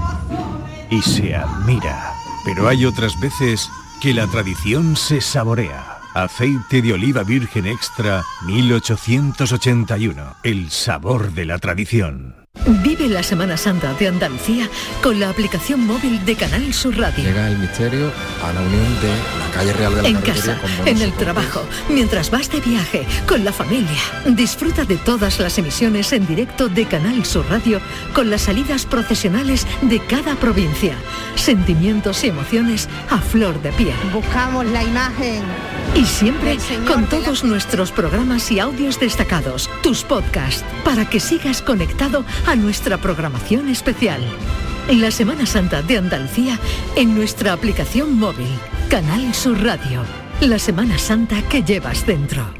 y se admira. Pero hay otras veces que la tradición se saborea. Aceite de oliva virgen extra 1881. El sabor de la tradición. Vive la Semana Santa de Andalucía con la aplicación móvil de Canal Sur Radio. Llega el misterio a la unión de la calle Real de la En casa, con en el trabajo, mientras vas de viaje, con la familia. Disfruta de todas las emisiones en directo de Canal Sur Radio con las salidas procesionales de cada provincia. Sentimientos y emociones a flor de piel. Buscamos la imagen. Y siempre con todos nuestros programas y audios destacados, tus podcasts, para que sigas conectado a nuestra programación especial. La Semana Santa de Andalucía en nuestra aplicación móvil, Canal Sur Radio. La Semana Santa que llevas dentro.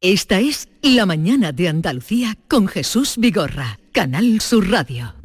Esta es La Mañana de Andalucía con Jesús Vigorra, Canal Sur Radio.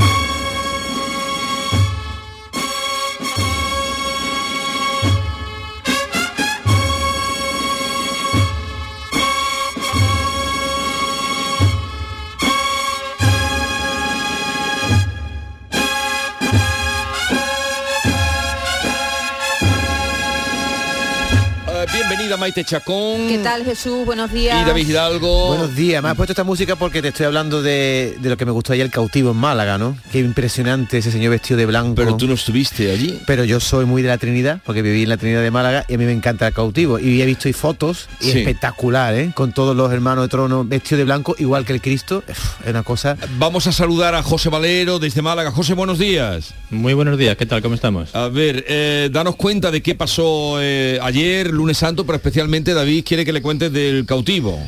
Bienvenida Maite Chacón. ¿Qué tal Jesús? Buenos días. Y David Hidalgo. Buenos días, me has puesto esta música porque te estoy hablando de, de lo que me gustó ayer el cautivo en Málaga, ¿no? Qué impresionante ese señor vestido de blanco. Pero tú no estuviste allí. Pero yo soy muy de la Trinidad, porque viví en la Trinidad de Málaga y a mí me encanta el cautivo. Y he visto ahí fotos y Sí. espectacular, ¿eh? Con todos los hermanos de trono vestidos de blanco, igual que el Cristo. Uf, Es una cosa. Vamos a saludar a José Valero desde Málaga. José, buenos días. Muy buenos días, ¿qué tal? ¿Cómo estamos? A ver, eh, danos cuenta de qué pasó eh, ayer, lunes santo, pero especialmente David quiere que le cuentes del cautivo.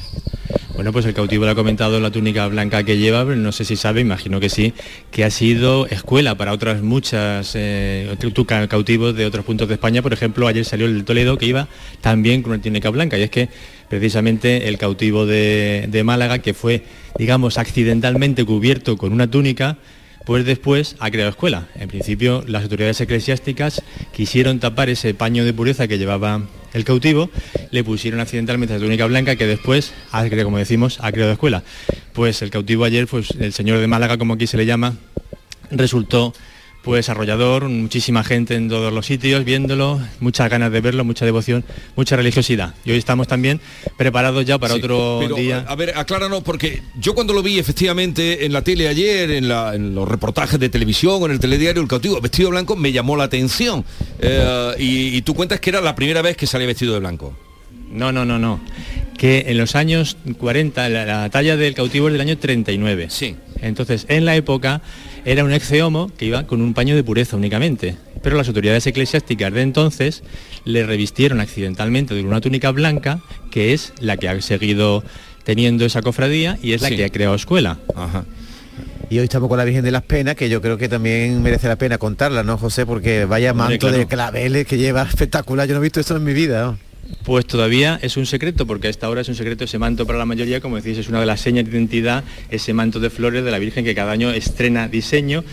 Bueno, pues el cautivo le ha comentado la túnica blanca que lleva, pero no sé si sabe, imagino que sí, que ha sido escuela para otras muchas eh, cautivos de otros puntos de España. Por ejemplo, ayer salió el Toledo que iba también con una túnica blanca. Y es que precisamente el cautivo de, de Málaga, que fue, digamos, accidentalmente cubierto con una túnica, pues después ha creado escuela. En principio, las autoridades eclesiásticas quisieron tapar ese paño de pureza que llevaba el cautivo, le pusieron accidentalmente la túnica blanca que después, como decimos, ha creado escuela. Pues el cautivo ayer, pues el señor de Málaga, como aquí se le llama, resultó pues arrollador, muchísima gente en todos los sitios viéndolo, muchas ganas de verlo, mucha devoción, mucha religiosidad. Y hoy estamos también preparados ya para Sí, otro pero, día. A ver, acláranos, porque yo cuando lo vi efectivamente en la tele ayer, en, la- en los reportajes de televisión o en el telediario, el cautivo vestido blanco me llamó la atención. Eh, y, y tú cuentas que era la primera vez que salía vestido de blanco. No, no, no, no. Que en los años 40, la, la talla del cautivo es del año 39. Sí. Entonces, en la época era un ex homo que iba con un paño de pureza únicamente. Pero las autoridades eclesiásticas de entonces le revistieron accidentalmente de una túnica blanca, que es la que ha seguido teniendo esa cofradía y es la Sí. que ha creado escuela. Y hoy estamos con la Virgen de las Penas, que yo creo que también merece la pena contarla, ¿no, José? Porque vaya Hombre, manto de claveles que lleva espectacular. Yo no he visto esto en mi vida. ¿no? Pues todavía es un secreto, porque a esta hora es un secreto ese manto para la mayoría, como decís, es una de las señas de identidad, ese manto de flores de la Virgen que cada año estrena diseño.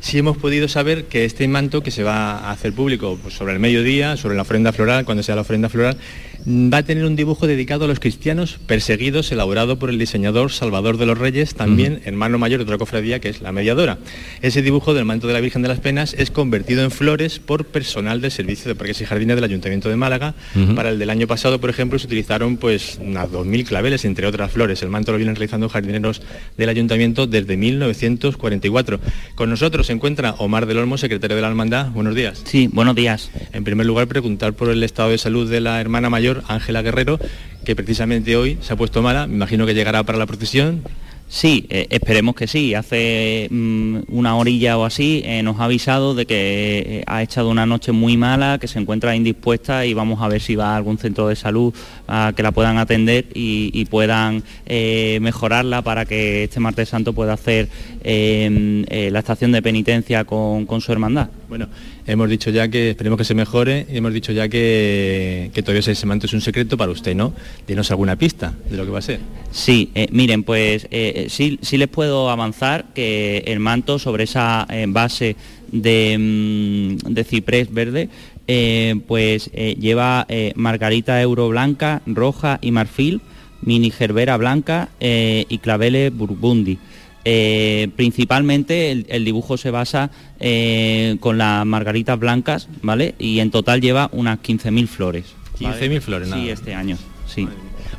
Sí hemos podido saber que este manto que se va a hacer público pues, sobre el mediodía, sobre la ofrenda floral, cuando sea la ofrenda floral, va a tener un dibujo dedicado a los cristianos perseguidos, elaborado por el diseñador Salvador de los Reyes, también hermano mayor de otra cofradía que es la mediadora. Ese dibujo del manto de la Virgen de las Penas es convertido en flores por personal del Servicio de Parques y Jardines del Ayuntamiento de Málaga. Para el del año pasado, por ejemplo, se utilizaron pues unas 2.000 claveles, entre otras flores. El manto lo vienen realizando jardineros del Ayuntamiento desde 1944. Con nosotros se encuentra Omar del Olmo, secretario de la Hermandad. Buenos días. Sí, buenos días. En primer lugar, preguntar por el estado de salud de la hermana mayor, Ángela Guerrero, que precisamente hoy se ha puesto mala. Me imagino que llegará para la procesión. Sí, eh, esperemos que sí. Hace mm, una orilla o así eh, nos ha avisado de que eh, ha echado una noche muy mala, que se encuentra indispuesta y vamos a ver si va a algún centro de salud a que la puedan atender y, y puedan eh, mejorarla para que este martes santo pueda hacer eh, eh, la estación de penitencia con, con su hermandad. Bueno, hemos dicho ya que esperemos que se mejore y hemos dicho ya que, que todavía ese manto es un secreto para usted, ¿no? Denos alguna pista de lo que va a ser. Sí, eh, miren, pues sí, sí les puedo avanzar que el manto sobre esa base de, mm, de ciprés verde, eh, pues eh, lleva eh, margarita euro blanca, roja y marfil, mini gerbera blanca eh, y claveles burbundi. Eh, principalmente el, el dibujo se basa eh, con las margaritas blancas, ¿vale? Y en total lleva unas 15.000 flores. 15.000 flores, Sí, nada. este año, sí.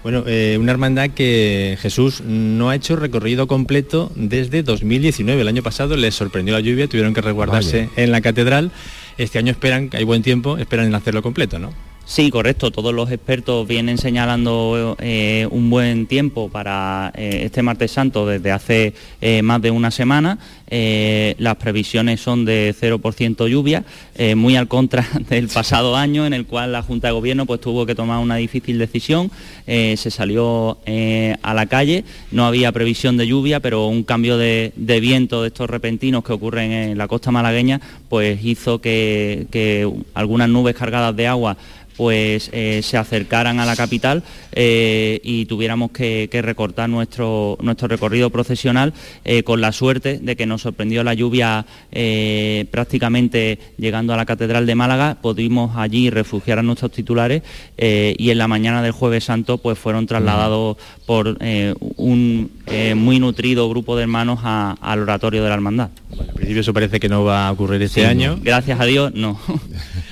Bueno, eh, una hermandad que Jesús no ha hecho recorrido completo desde 2019. El año pasado les sorprendió la lluvia, tuvieron que resguardarse en la catedral. Este año esperan, que hay buen tiempo, esperan en hacerlo completo, ¿no? Sí, correcto. Todos los expertos vienen señalando eh, un buen tiempo para eh, este martes santo desde hace eh, más de una semana. Las previsiones son de 0% lluvia, muy al contra del pasado año en el cual la Junta de Gobierno pues, tuvo que tomar una difícil decisión. Se salió a la calle, no había previsión de lluvia, pero un cambio de, viento de estos repentinos que ocurren en la costa malagueña pues hizo que algunas nubes cargadas de agua pues eh, se acercaran a la capital eh, y tuviéramos que, que recortar nuestro, nuestro recorrido procesional eh, con la suerte de que nos sorprendió la lluvia prácticamente llegando a la Catedral de Málaga, pudimos allí refugiar a nuestros titulares y en la mañana del jueves santo pues fueron trasladados por un muy nutrido grupo de hermanos a- al oratorio de la hermandad. En principio eso parece que no va a ocurrir este Sí, año. Gracias a Dios, no.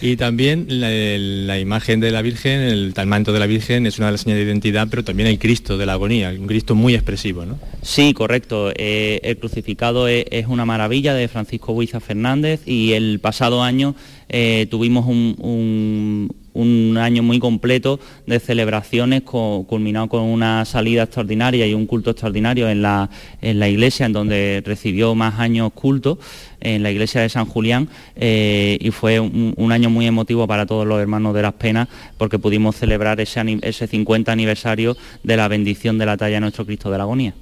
Y también la, imagen de la Virgen, el tal manto de la Virgen es una de las señales de identidad, pero también el Cristo de la agonía, un Cristo muy expresivo, ¿no? Sí, correcto. Eh, el crucificado es, es una maravilla de Francisco Buiza Fernández y el pasado año eh, tuvimos un, año muy completo de celebraciones culminado con una salida extraordinaria y un culto extraordinario en la, en la iglesia en donde recibió más años culto en la iglesia de San Julián eh, y fue un, un año muy emotivo para todos los hermanos de las penas porque pudimos celebrar ese, ese 50 aniversario de la bendición de la talla de nuestro Cristo de la agonía.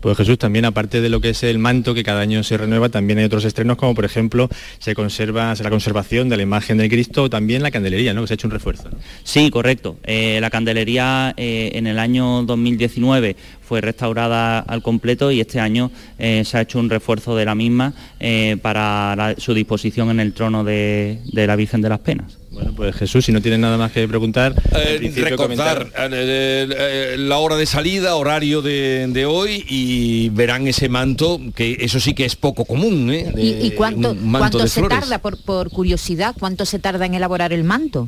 Pues Jesús, también aparte de lo que es el manto que cada año se renueva, también hay otros estrenos como por ejemplo se conserva la conservación de la imagen del Cristo o también la candelería, ¿no? Que se ha hecho un refuerzo. ¿no? Sí, correcto. Eh, la candelería eh, en el año 2019 fue restaurada al completo y este año eh, se ha hecho un refuerzo de la misma eh, para la- su disposición en el trono de, de la Virgen de las Penas. Bueno, pues Jesús, si no tienes nada más que preguntar, Eh, recordar eh, eh, la hora de salida, horario de, de hoy y verán ese manto, que eso sí que es poco común. ¿eh? De- ¿Y, y cuánto, cuánto se flores. tarda, por, por curiosidad, cuánto se tarda en elaborar el manto?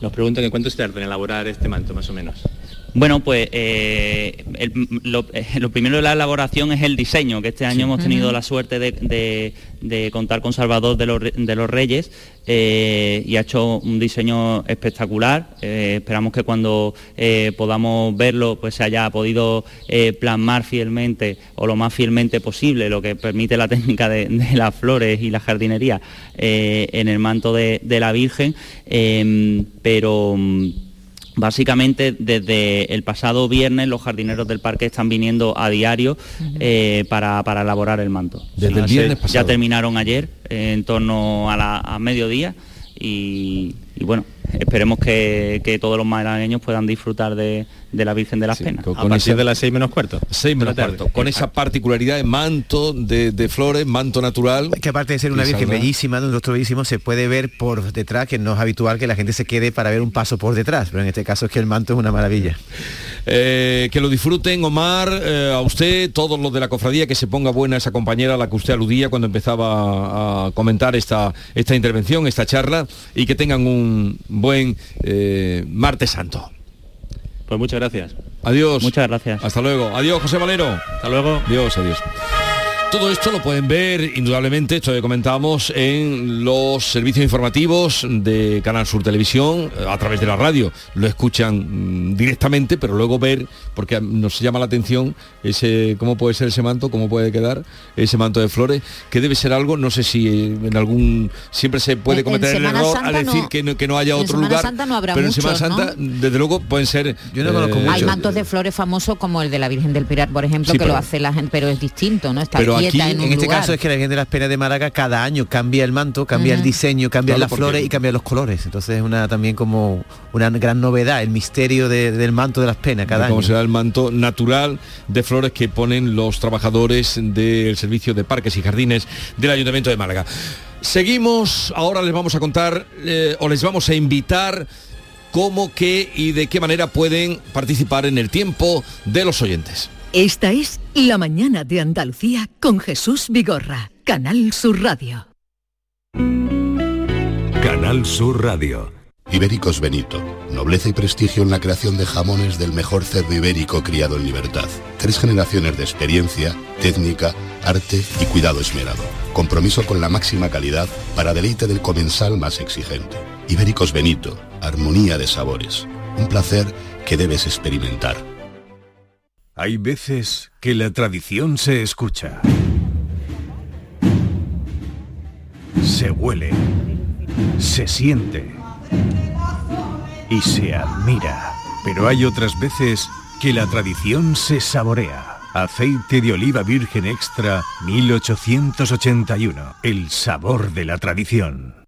Nos preguntan en cuánto se tarda en elaborar este manto, más o menos. Bueno, pues eh, el- lo, eh, lo primero de la elaboración es el diseño, que este año hemos tenido la suerte de, de- de contar con Salvador de los, Re- de los Reyes eh, y ha hecho un diseño espectacular. Eh, esperamos que cuando podamos verlo pues se haya podido plasmar fielmente o lo más fielmente posible, lo que permite la técnica de, de las flores y la jardinería en el manto de, la Virgen. Eh, pero Básicamente desde el pasado viernes los jardineros del parque están viniendo a diario eh, para, para elaborar el manto. Desde el viernes ya pasado. terminaron ayer eh, en torno a, la, a mediodía y, y bueno, esperemos que, que todos los malagueños puedan disfrutar de, de la Virgen de las Penas. con- con esa- las seis menos cuarto. Seis menos de cuarto, con esa particularidad de manto de, de flores, manto natural. Que aparte de ser una virgen saldrá. bellísima, de un rostro bellísimo, se puede ver por detrás, que no es habitual que la gente se quede para ver un paso por detrás, pero en este caso es que el manto es una maravilla. Eh, que lo disfruten, Omar, eh, a usted, todos los de la cofradía, que se ponga buena esa compañera a la que usted aludía cuando empezaba a comentar esta, esta intervención, esta charla, y que tengan un buen eh, martes santo. Pues muchas gracias. Adiós. Muchas gracias. Hasta luego. Adiós, José Valero. Hasta luego. Adiós, adiós. Todo esto lo pueden ver, indudablemente, esto que comentábamos, en los servicios informativos de Canal Sur Televisión, a través de la radio. Lo escuchan mm, directamente, pero luego ver, porque nos llama la atención ese cómo puede ser ese manto, cómo puede quedar ese manto de flores, que debe ser algo, no sé si en algún... Siempre se puede cometer el error Santa al decir no- que, no, que no haya en otro Semana lugar. Santa no habrá pero en Semana muchos, ¿no? Santa, desde luego, pueden ser... Yo no conozco eh, Hay mantos de flores famosos como el de la Virgen del Pilar, por ejemplo, Sí, que pero- lo hace la gente, pero es distinto, ¿no? Está Pero aquí, en este lugar. caso, es que la Virgen de las Penas de Málaga cada año cambia el manto, cambia el diseño, cambia Claro, las flores y cambia los colores. Entonces es una también como una gran novedad, el misterio de- del manto de las penas cada como año. será el manto natural de flores que ponen los trabajadores del servicio de parques y jardines del Ayuntamiento de Málaga. Seguimos, ahora les vamos a contar eh, o les vamos a invitar cómo, qué y de qué manera pueden participar en el tiempo de los oyentes. Esta es La mañana de Andalucía con Jesús Vigorra, Canal Sur Radio. Canal Sur Radio. Ibéricos Benito. Nobleza y prestigio en la creación de jamones del mejor cerdo ibérico criado en libertad. Tres generaciones de experiencia, técnica, arte y cuidado esmerado. Compromiso con la máxima calidad para deleite del comensal más exigente. Ibéricos Benito. Armonía de sabores. Un placer que debes experimentar. Hay veces que la tradición se escucha. Se huele. Se siente. Y se admira. Pero hay otras veces que la tradición se saborea. Aceite de oliva virgen extra 1881. El sabor de la tradición.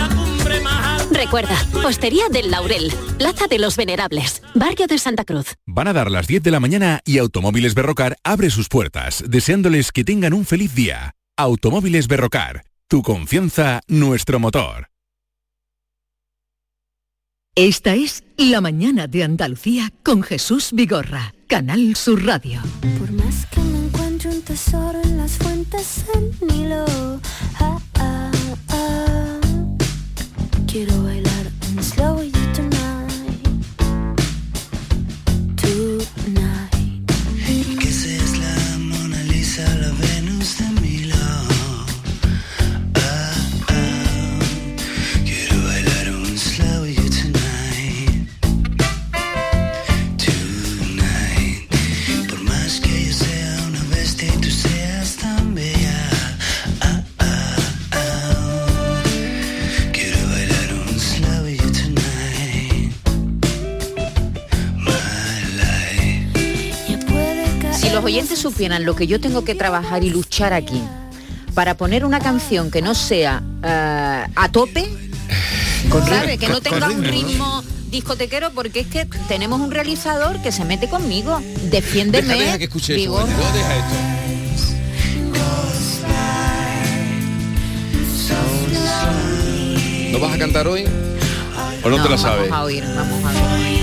Recuerda, Hostería del Laurel, Plaza de los Venerables, Barrio de Santa Cruz. Van a dar las 10 de la mañana y Automóviles Berrocar abre sus puertas, deseándoles que tengan un feliz día. Automóviles Berrocar, tu confianza, nuestro motor. Esta es La Mañana de Andalucía con Jesús Vigorra, Canal Sur Radio. Por más que me encuentre un tesoro en las fuentes del Nilo, ah, supieran lo que yo tengo que trabajar y luchar aquí para poner una canción que no sea eh, a tope, ¿sabe? Que no con- tenga con un ritmo, discotequero porque es que tenemos un realizador que se mete conmigo. Defiéndeme. Deja, deja que escuche deja esto. ¿No vas a cantar hoy? ¿O no, te la sabes? Vamos a oír, vamos a oír.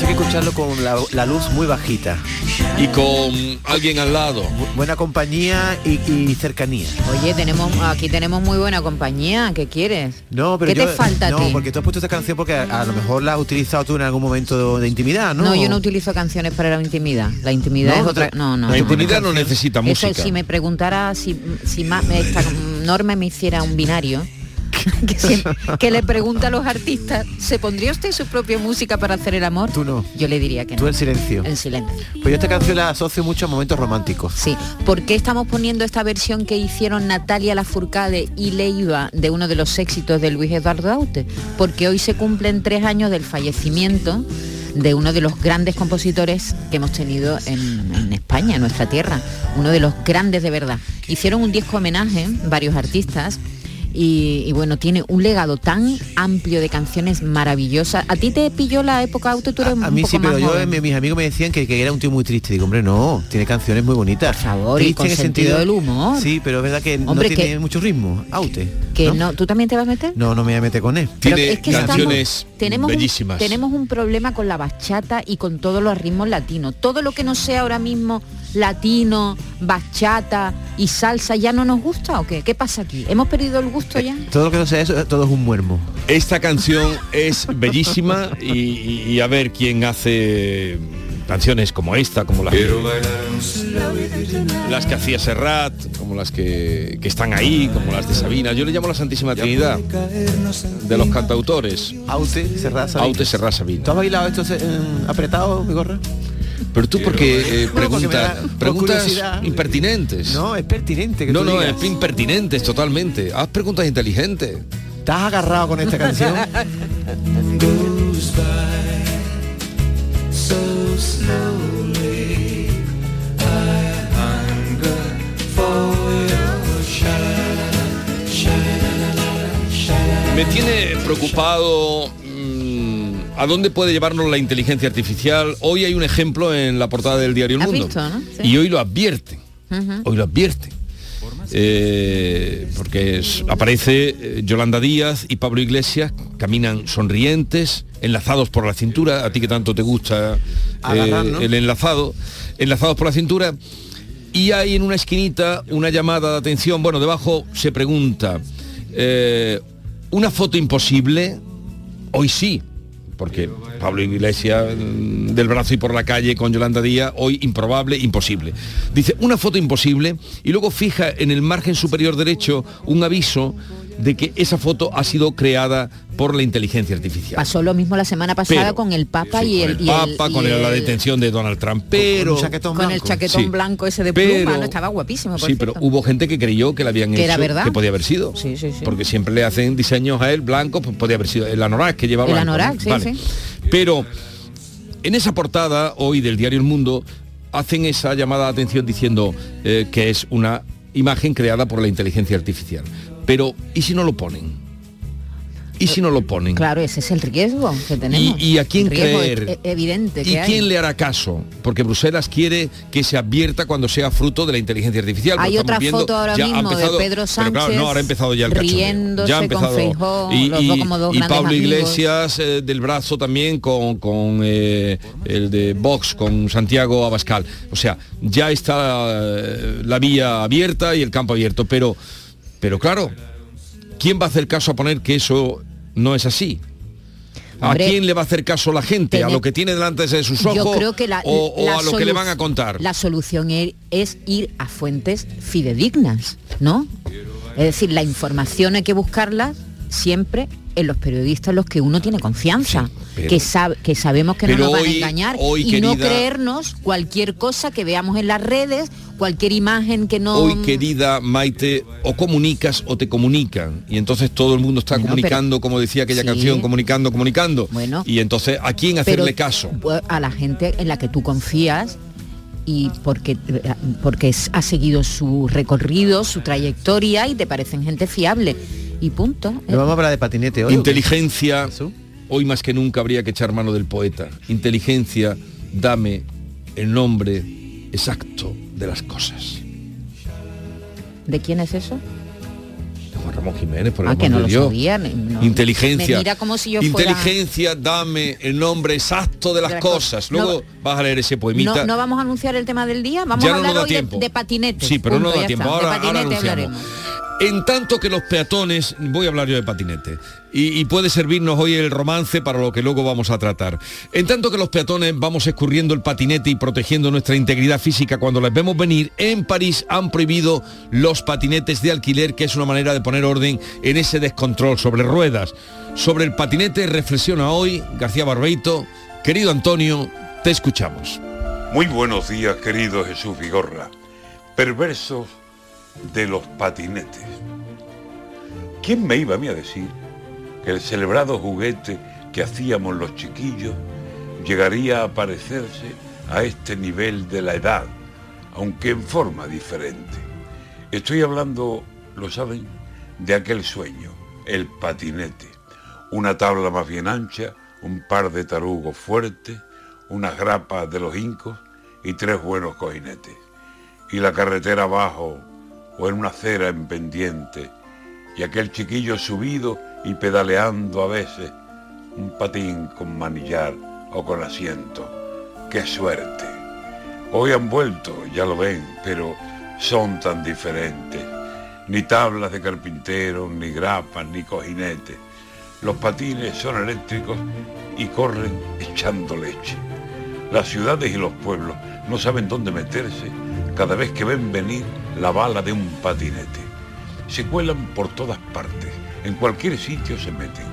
Hay que escucharlo con la, la luz muy bajita. Y con alguien al lado. Buena compañía y, y cercanía. Oye, tenemos aquí tenemos muy buena compañía. ¿Qué quieres? No, pero ¿Qué yo- te falta a No, ti? porque tú has puesto esta canción porque a, a lo mejor la has utilizado tú en algún momento de intimidad, ¿no? No, yo no utilizo canciones para la intimidad. La intimidad No, es otra. No, no. La no. intimidad no necesita Eso música. si me preguntara si, si ma- esta norma me hiciera un binario, que, siempre- que le pregunta a los artistas, ¿se pondría usted su propia música para hacer el amor? Tú no. Yo le diría que no. Tú en silencio. En silencio. Pues yo esta canción la asocio mucho a momentos románticos. Sí. ¿Por qué estamos poniendo esta versión que hicieron Natalia Lafourcade y Leiva de uno de los éxitos de Luis Eduardo Aute? Porque hoy se cumplen tres años del fallecimiento de uno de los grandes compositores que hemos tenido en, en España, en nuestra tierra, uno de los grandes de verdad. Hicieron un disco homenaje, varios artistas, y, y bueno, tiene un legado tan amplio de canciones maravillosas. ¿A ti te pilló la época auto? Tú eres A un mí poco sí, más pero yo, joven. mi- mis amigos me decían que, que era un tío muy triste. Digo, hombre, no, tiene canciones muy bonitas. Por favor, y con sentido del humor. Sí, pero es verdad que Hombre, no que- tiene mucho ritmo. Aute. Que no, ¿Tú también te vas a meter? No, no me voy a meter con él. Pero es que estamos- tenemos bellísimas. Un, tenemos un problema con la bachata y con todos los ritmos latinos. Todo lo que no sea ahora mismo latino, bachata y salsa ya no nos gusta o qué? ¿Qué pasa aquí? ¿Hemos perdido el gusto ya? Todo lo que no sea eso, todo es un muermo. Esta canción es bellísima y, y- y a ver quién hace canciones como esta, como las que, las que hacía Serrat, como las que, que están ahí, como las de Sabina. Yo le llamo la Santísima Trinidad de los cantautores. Aute, Serrat, Sabina. Aute, Serrat, Sabina. ¿Tú has bailado esto eh, apretado, mi gorra? Pero tú porque eh, preguntas, preguntas impertinentes. No, es pertinente. Que no, no, digas. es impertinentes totalmente. Haz preguntas inteligentes. ¿Estás agarrado con esta canción? Me tiene preocupado a dónde puede llevarnos la inteligencia artificial. Hoy hay un ejemplo en la portada del diario El ¿Has Mundo. visto, no? Sí. Y hoy lo advierte. Hoy lo advierte. Eh, porque es- aparece eh, Yolanda Díaz y Pablo Iglesias, caminan sonrientes, enlazados por la cintura, a ti que tanto te gusta eh, el enlazado, enlazados por la cintura, y hay en una esquinita una llamada de atención, bueno, debajo se pregunta, eh, ¿una foto imposible? Hoy sí, porque Pablo Iglesias mm, del brazo y por la calle con Yolanda Díaz, hoy improbable, imposible. Dice, una foto imposible y luego fija en el margen superior derecho un aviso de que esa foto ha sido creada por la inteligencia artificial. Pasó lo mismo la semana pasada Pero, con el Papa Sí, y con el, el y el- Papa, y con el- la el- detención de Donald Trump, pero... con el chaquetón Sí. blanco ese de Pero- pluma, no estaba guapísimo. por Sí, pero hubo gente que creyó que la habían Que hecho, era verdad. que podía haber sido. Sí, sí, sí. Porque siempre le hacen diseños a él blanco, pues podía haber sido el anorak que lleva El blanco. ¿no? anorak, sí, Vale. sí. Pero en esa portada hoy del diario El Mundo hacen esa llamada de atención diciendo eh, que es una imagen creada por la inteligencia artificial. Pero ¿y si no lo ponen? ¿Y si no lo ponen? Claro, ese es el riesgo que tenemos. ¿Y, y a quién El creer? e- e- evidente que ¿Y hay. quién le hará caso? Porque Bruselas quiere que se advierta cuando sea fruto de la inteligencia artificial. Hay otra viendo, foto ahora mismo de Pedro pero claro, Sánchez no, ahora ha empezado ya el riéndose Ya ha con empezado. Y, los dos como dos y grandes Pablo amigos. Iglesias eh, del brazo también con, con eh, el de Vox, con Santiago Abascal. O sea, ya está eh, la vía abierta y el campo abierto. Pero, pero claro, ¿quién va a hacer caso a poner que eso no es así? ¿A quién le va a hacer caso la gente? ¿A lo que tiene delante de sus ojos? Yo creo que la, o, o la a lo que le van a contar? La solución e- es ir a fuentes fidedignas, ¿no? Es decir, la información hay que buscarla siempre en los periodistas los que uno tiene confianza, pero- que, sabe, que sabemos que no nos van a engañar hoy, y no creernos cualquier cosa que veamos en las redes, cualquier imagen que no... Hoy, querida Maite, o comunicas o te comunican. Y entonces todo el mundo está Bueno, comunicando, como decía aquella Sí. canción, comunicando, comunicando. Bueno. y entonces, ¿a quién Pero, hacerle caso? pues, A la gente en la que tú confías y porque, porque ha seguido su recorrido, su trayectoria y te parecen gente fiable. Y punto. Vamos a hablar de patinete hoy. Inteligencia, hoy más que nunca habría que echar mano del poeta. Inteligencia, dame el nombre exacto de las cosas. ¿De quién es eso? Juan Ramón Jiménez, por el Ah, que amor no de lo sabía. no. Inteligencia. Me mira como si yo fuera... Inteligencia, dame el nombre exacto de las, De las cosas. cosas. Luego vas a leer ese poemita. No, no vamos a anunciar el tema del día, vamos Ya a hablar hoy de, de patinetes. Sí, pero punto, no da tiempo. está. Ahora, ahora anunciamos. En tanto que los peatones, voy a hablar yo de patinete, y, y puede servirnos hoy el romance para lo que luego vamos a tratar. En tanto que los peatones vamos escurriendo el patinete y protegiendo nuestra integridad física cuando les vemos venir, en París han prohibido los patinetes de alquiler, que es una manera de poner orden en ese descontrol sobre ruedas. Sobre el patinete reflexiona hoy García Barbeito. Querido Antonio, te escuchamos. Muy buenos días, querido Jesús Vigorra. Perversos de los patinetes. ¿Quién me iba a mí a decir que el celebrado juguete que hacíamos los chiquillos llegaría a parecerse a este nivel de la edad, aunque en forma diferente? Estoy hablando, lo saben, de aquel sueño, el patinete. Una tabla más bien ancha, un par de tarugos fuertes, unas grapas de los incos y tres buenos cojinetes. Y la carretera abajo o en una acera en pendiente y aquel chiquillo subido y pedaleando a veces un patín con manillar o con asiento. ¡Qué suerte! Hoy han vuelto, ya lo ven, pero son tan diferentes. Ni tablas de carpintero, ni grapas, ni cojinetes. Los patines son eléctricos y corren echando leche. Las ciudades y los pueblos no saben dónde meterse cada vez que ven venir la bala de un patinete. Se cuelan por todas partes, en cualquier sitio se meten.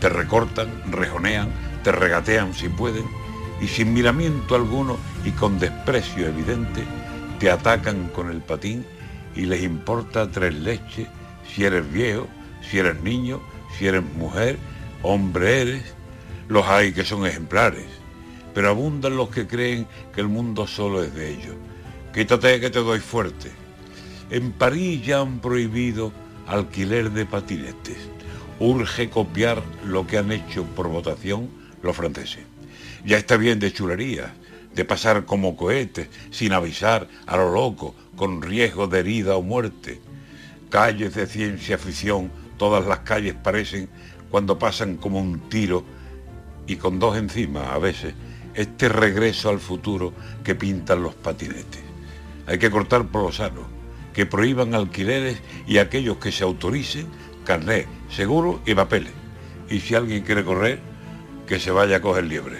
Te recortan, rejonean, te regatean si pueden y sin miramiento alguno y con desprecio evidente te atacan con el patín y les importa tres leches si eres viejo, si eres niño, si eres mujer, hombre eres. Los hay que son ejemplares, pero abundan los que creen que el mundo solo es de ellos. Quítate que te doy fuerte. En París ya han prohibido alquiler de patinetes. Urge copiar lo que han hecho por votación los franceses. Ya está bien de chulerías, de pasar como cohetes, sin avisar, a lo loco, con riesgo de herida o muerte. Calles de ciencia ficción, todas las calles parecen cuando pasan como un tiro y con dos encima a veces, este regreso al futuro que pintan los patinetes. Hay que cortar por lo sano, que prohíban alquileres y aquellos que se autoricen, carné, seguro y papeles. Y si alguien quiere correr, que se vaya a coger liebre.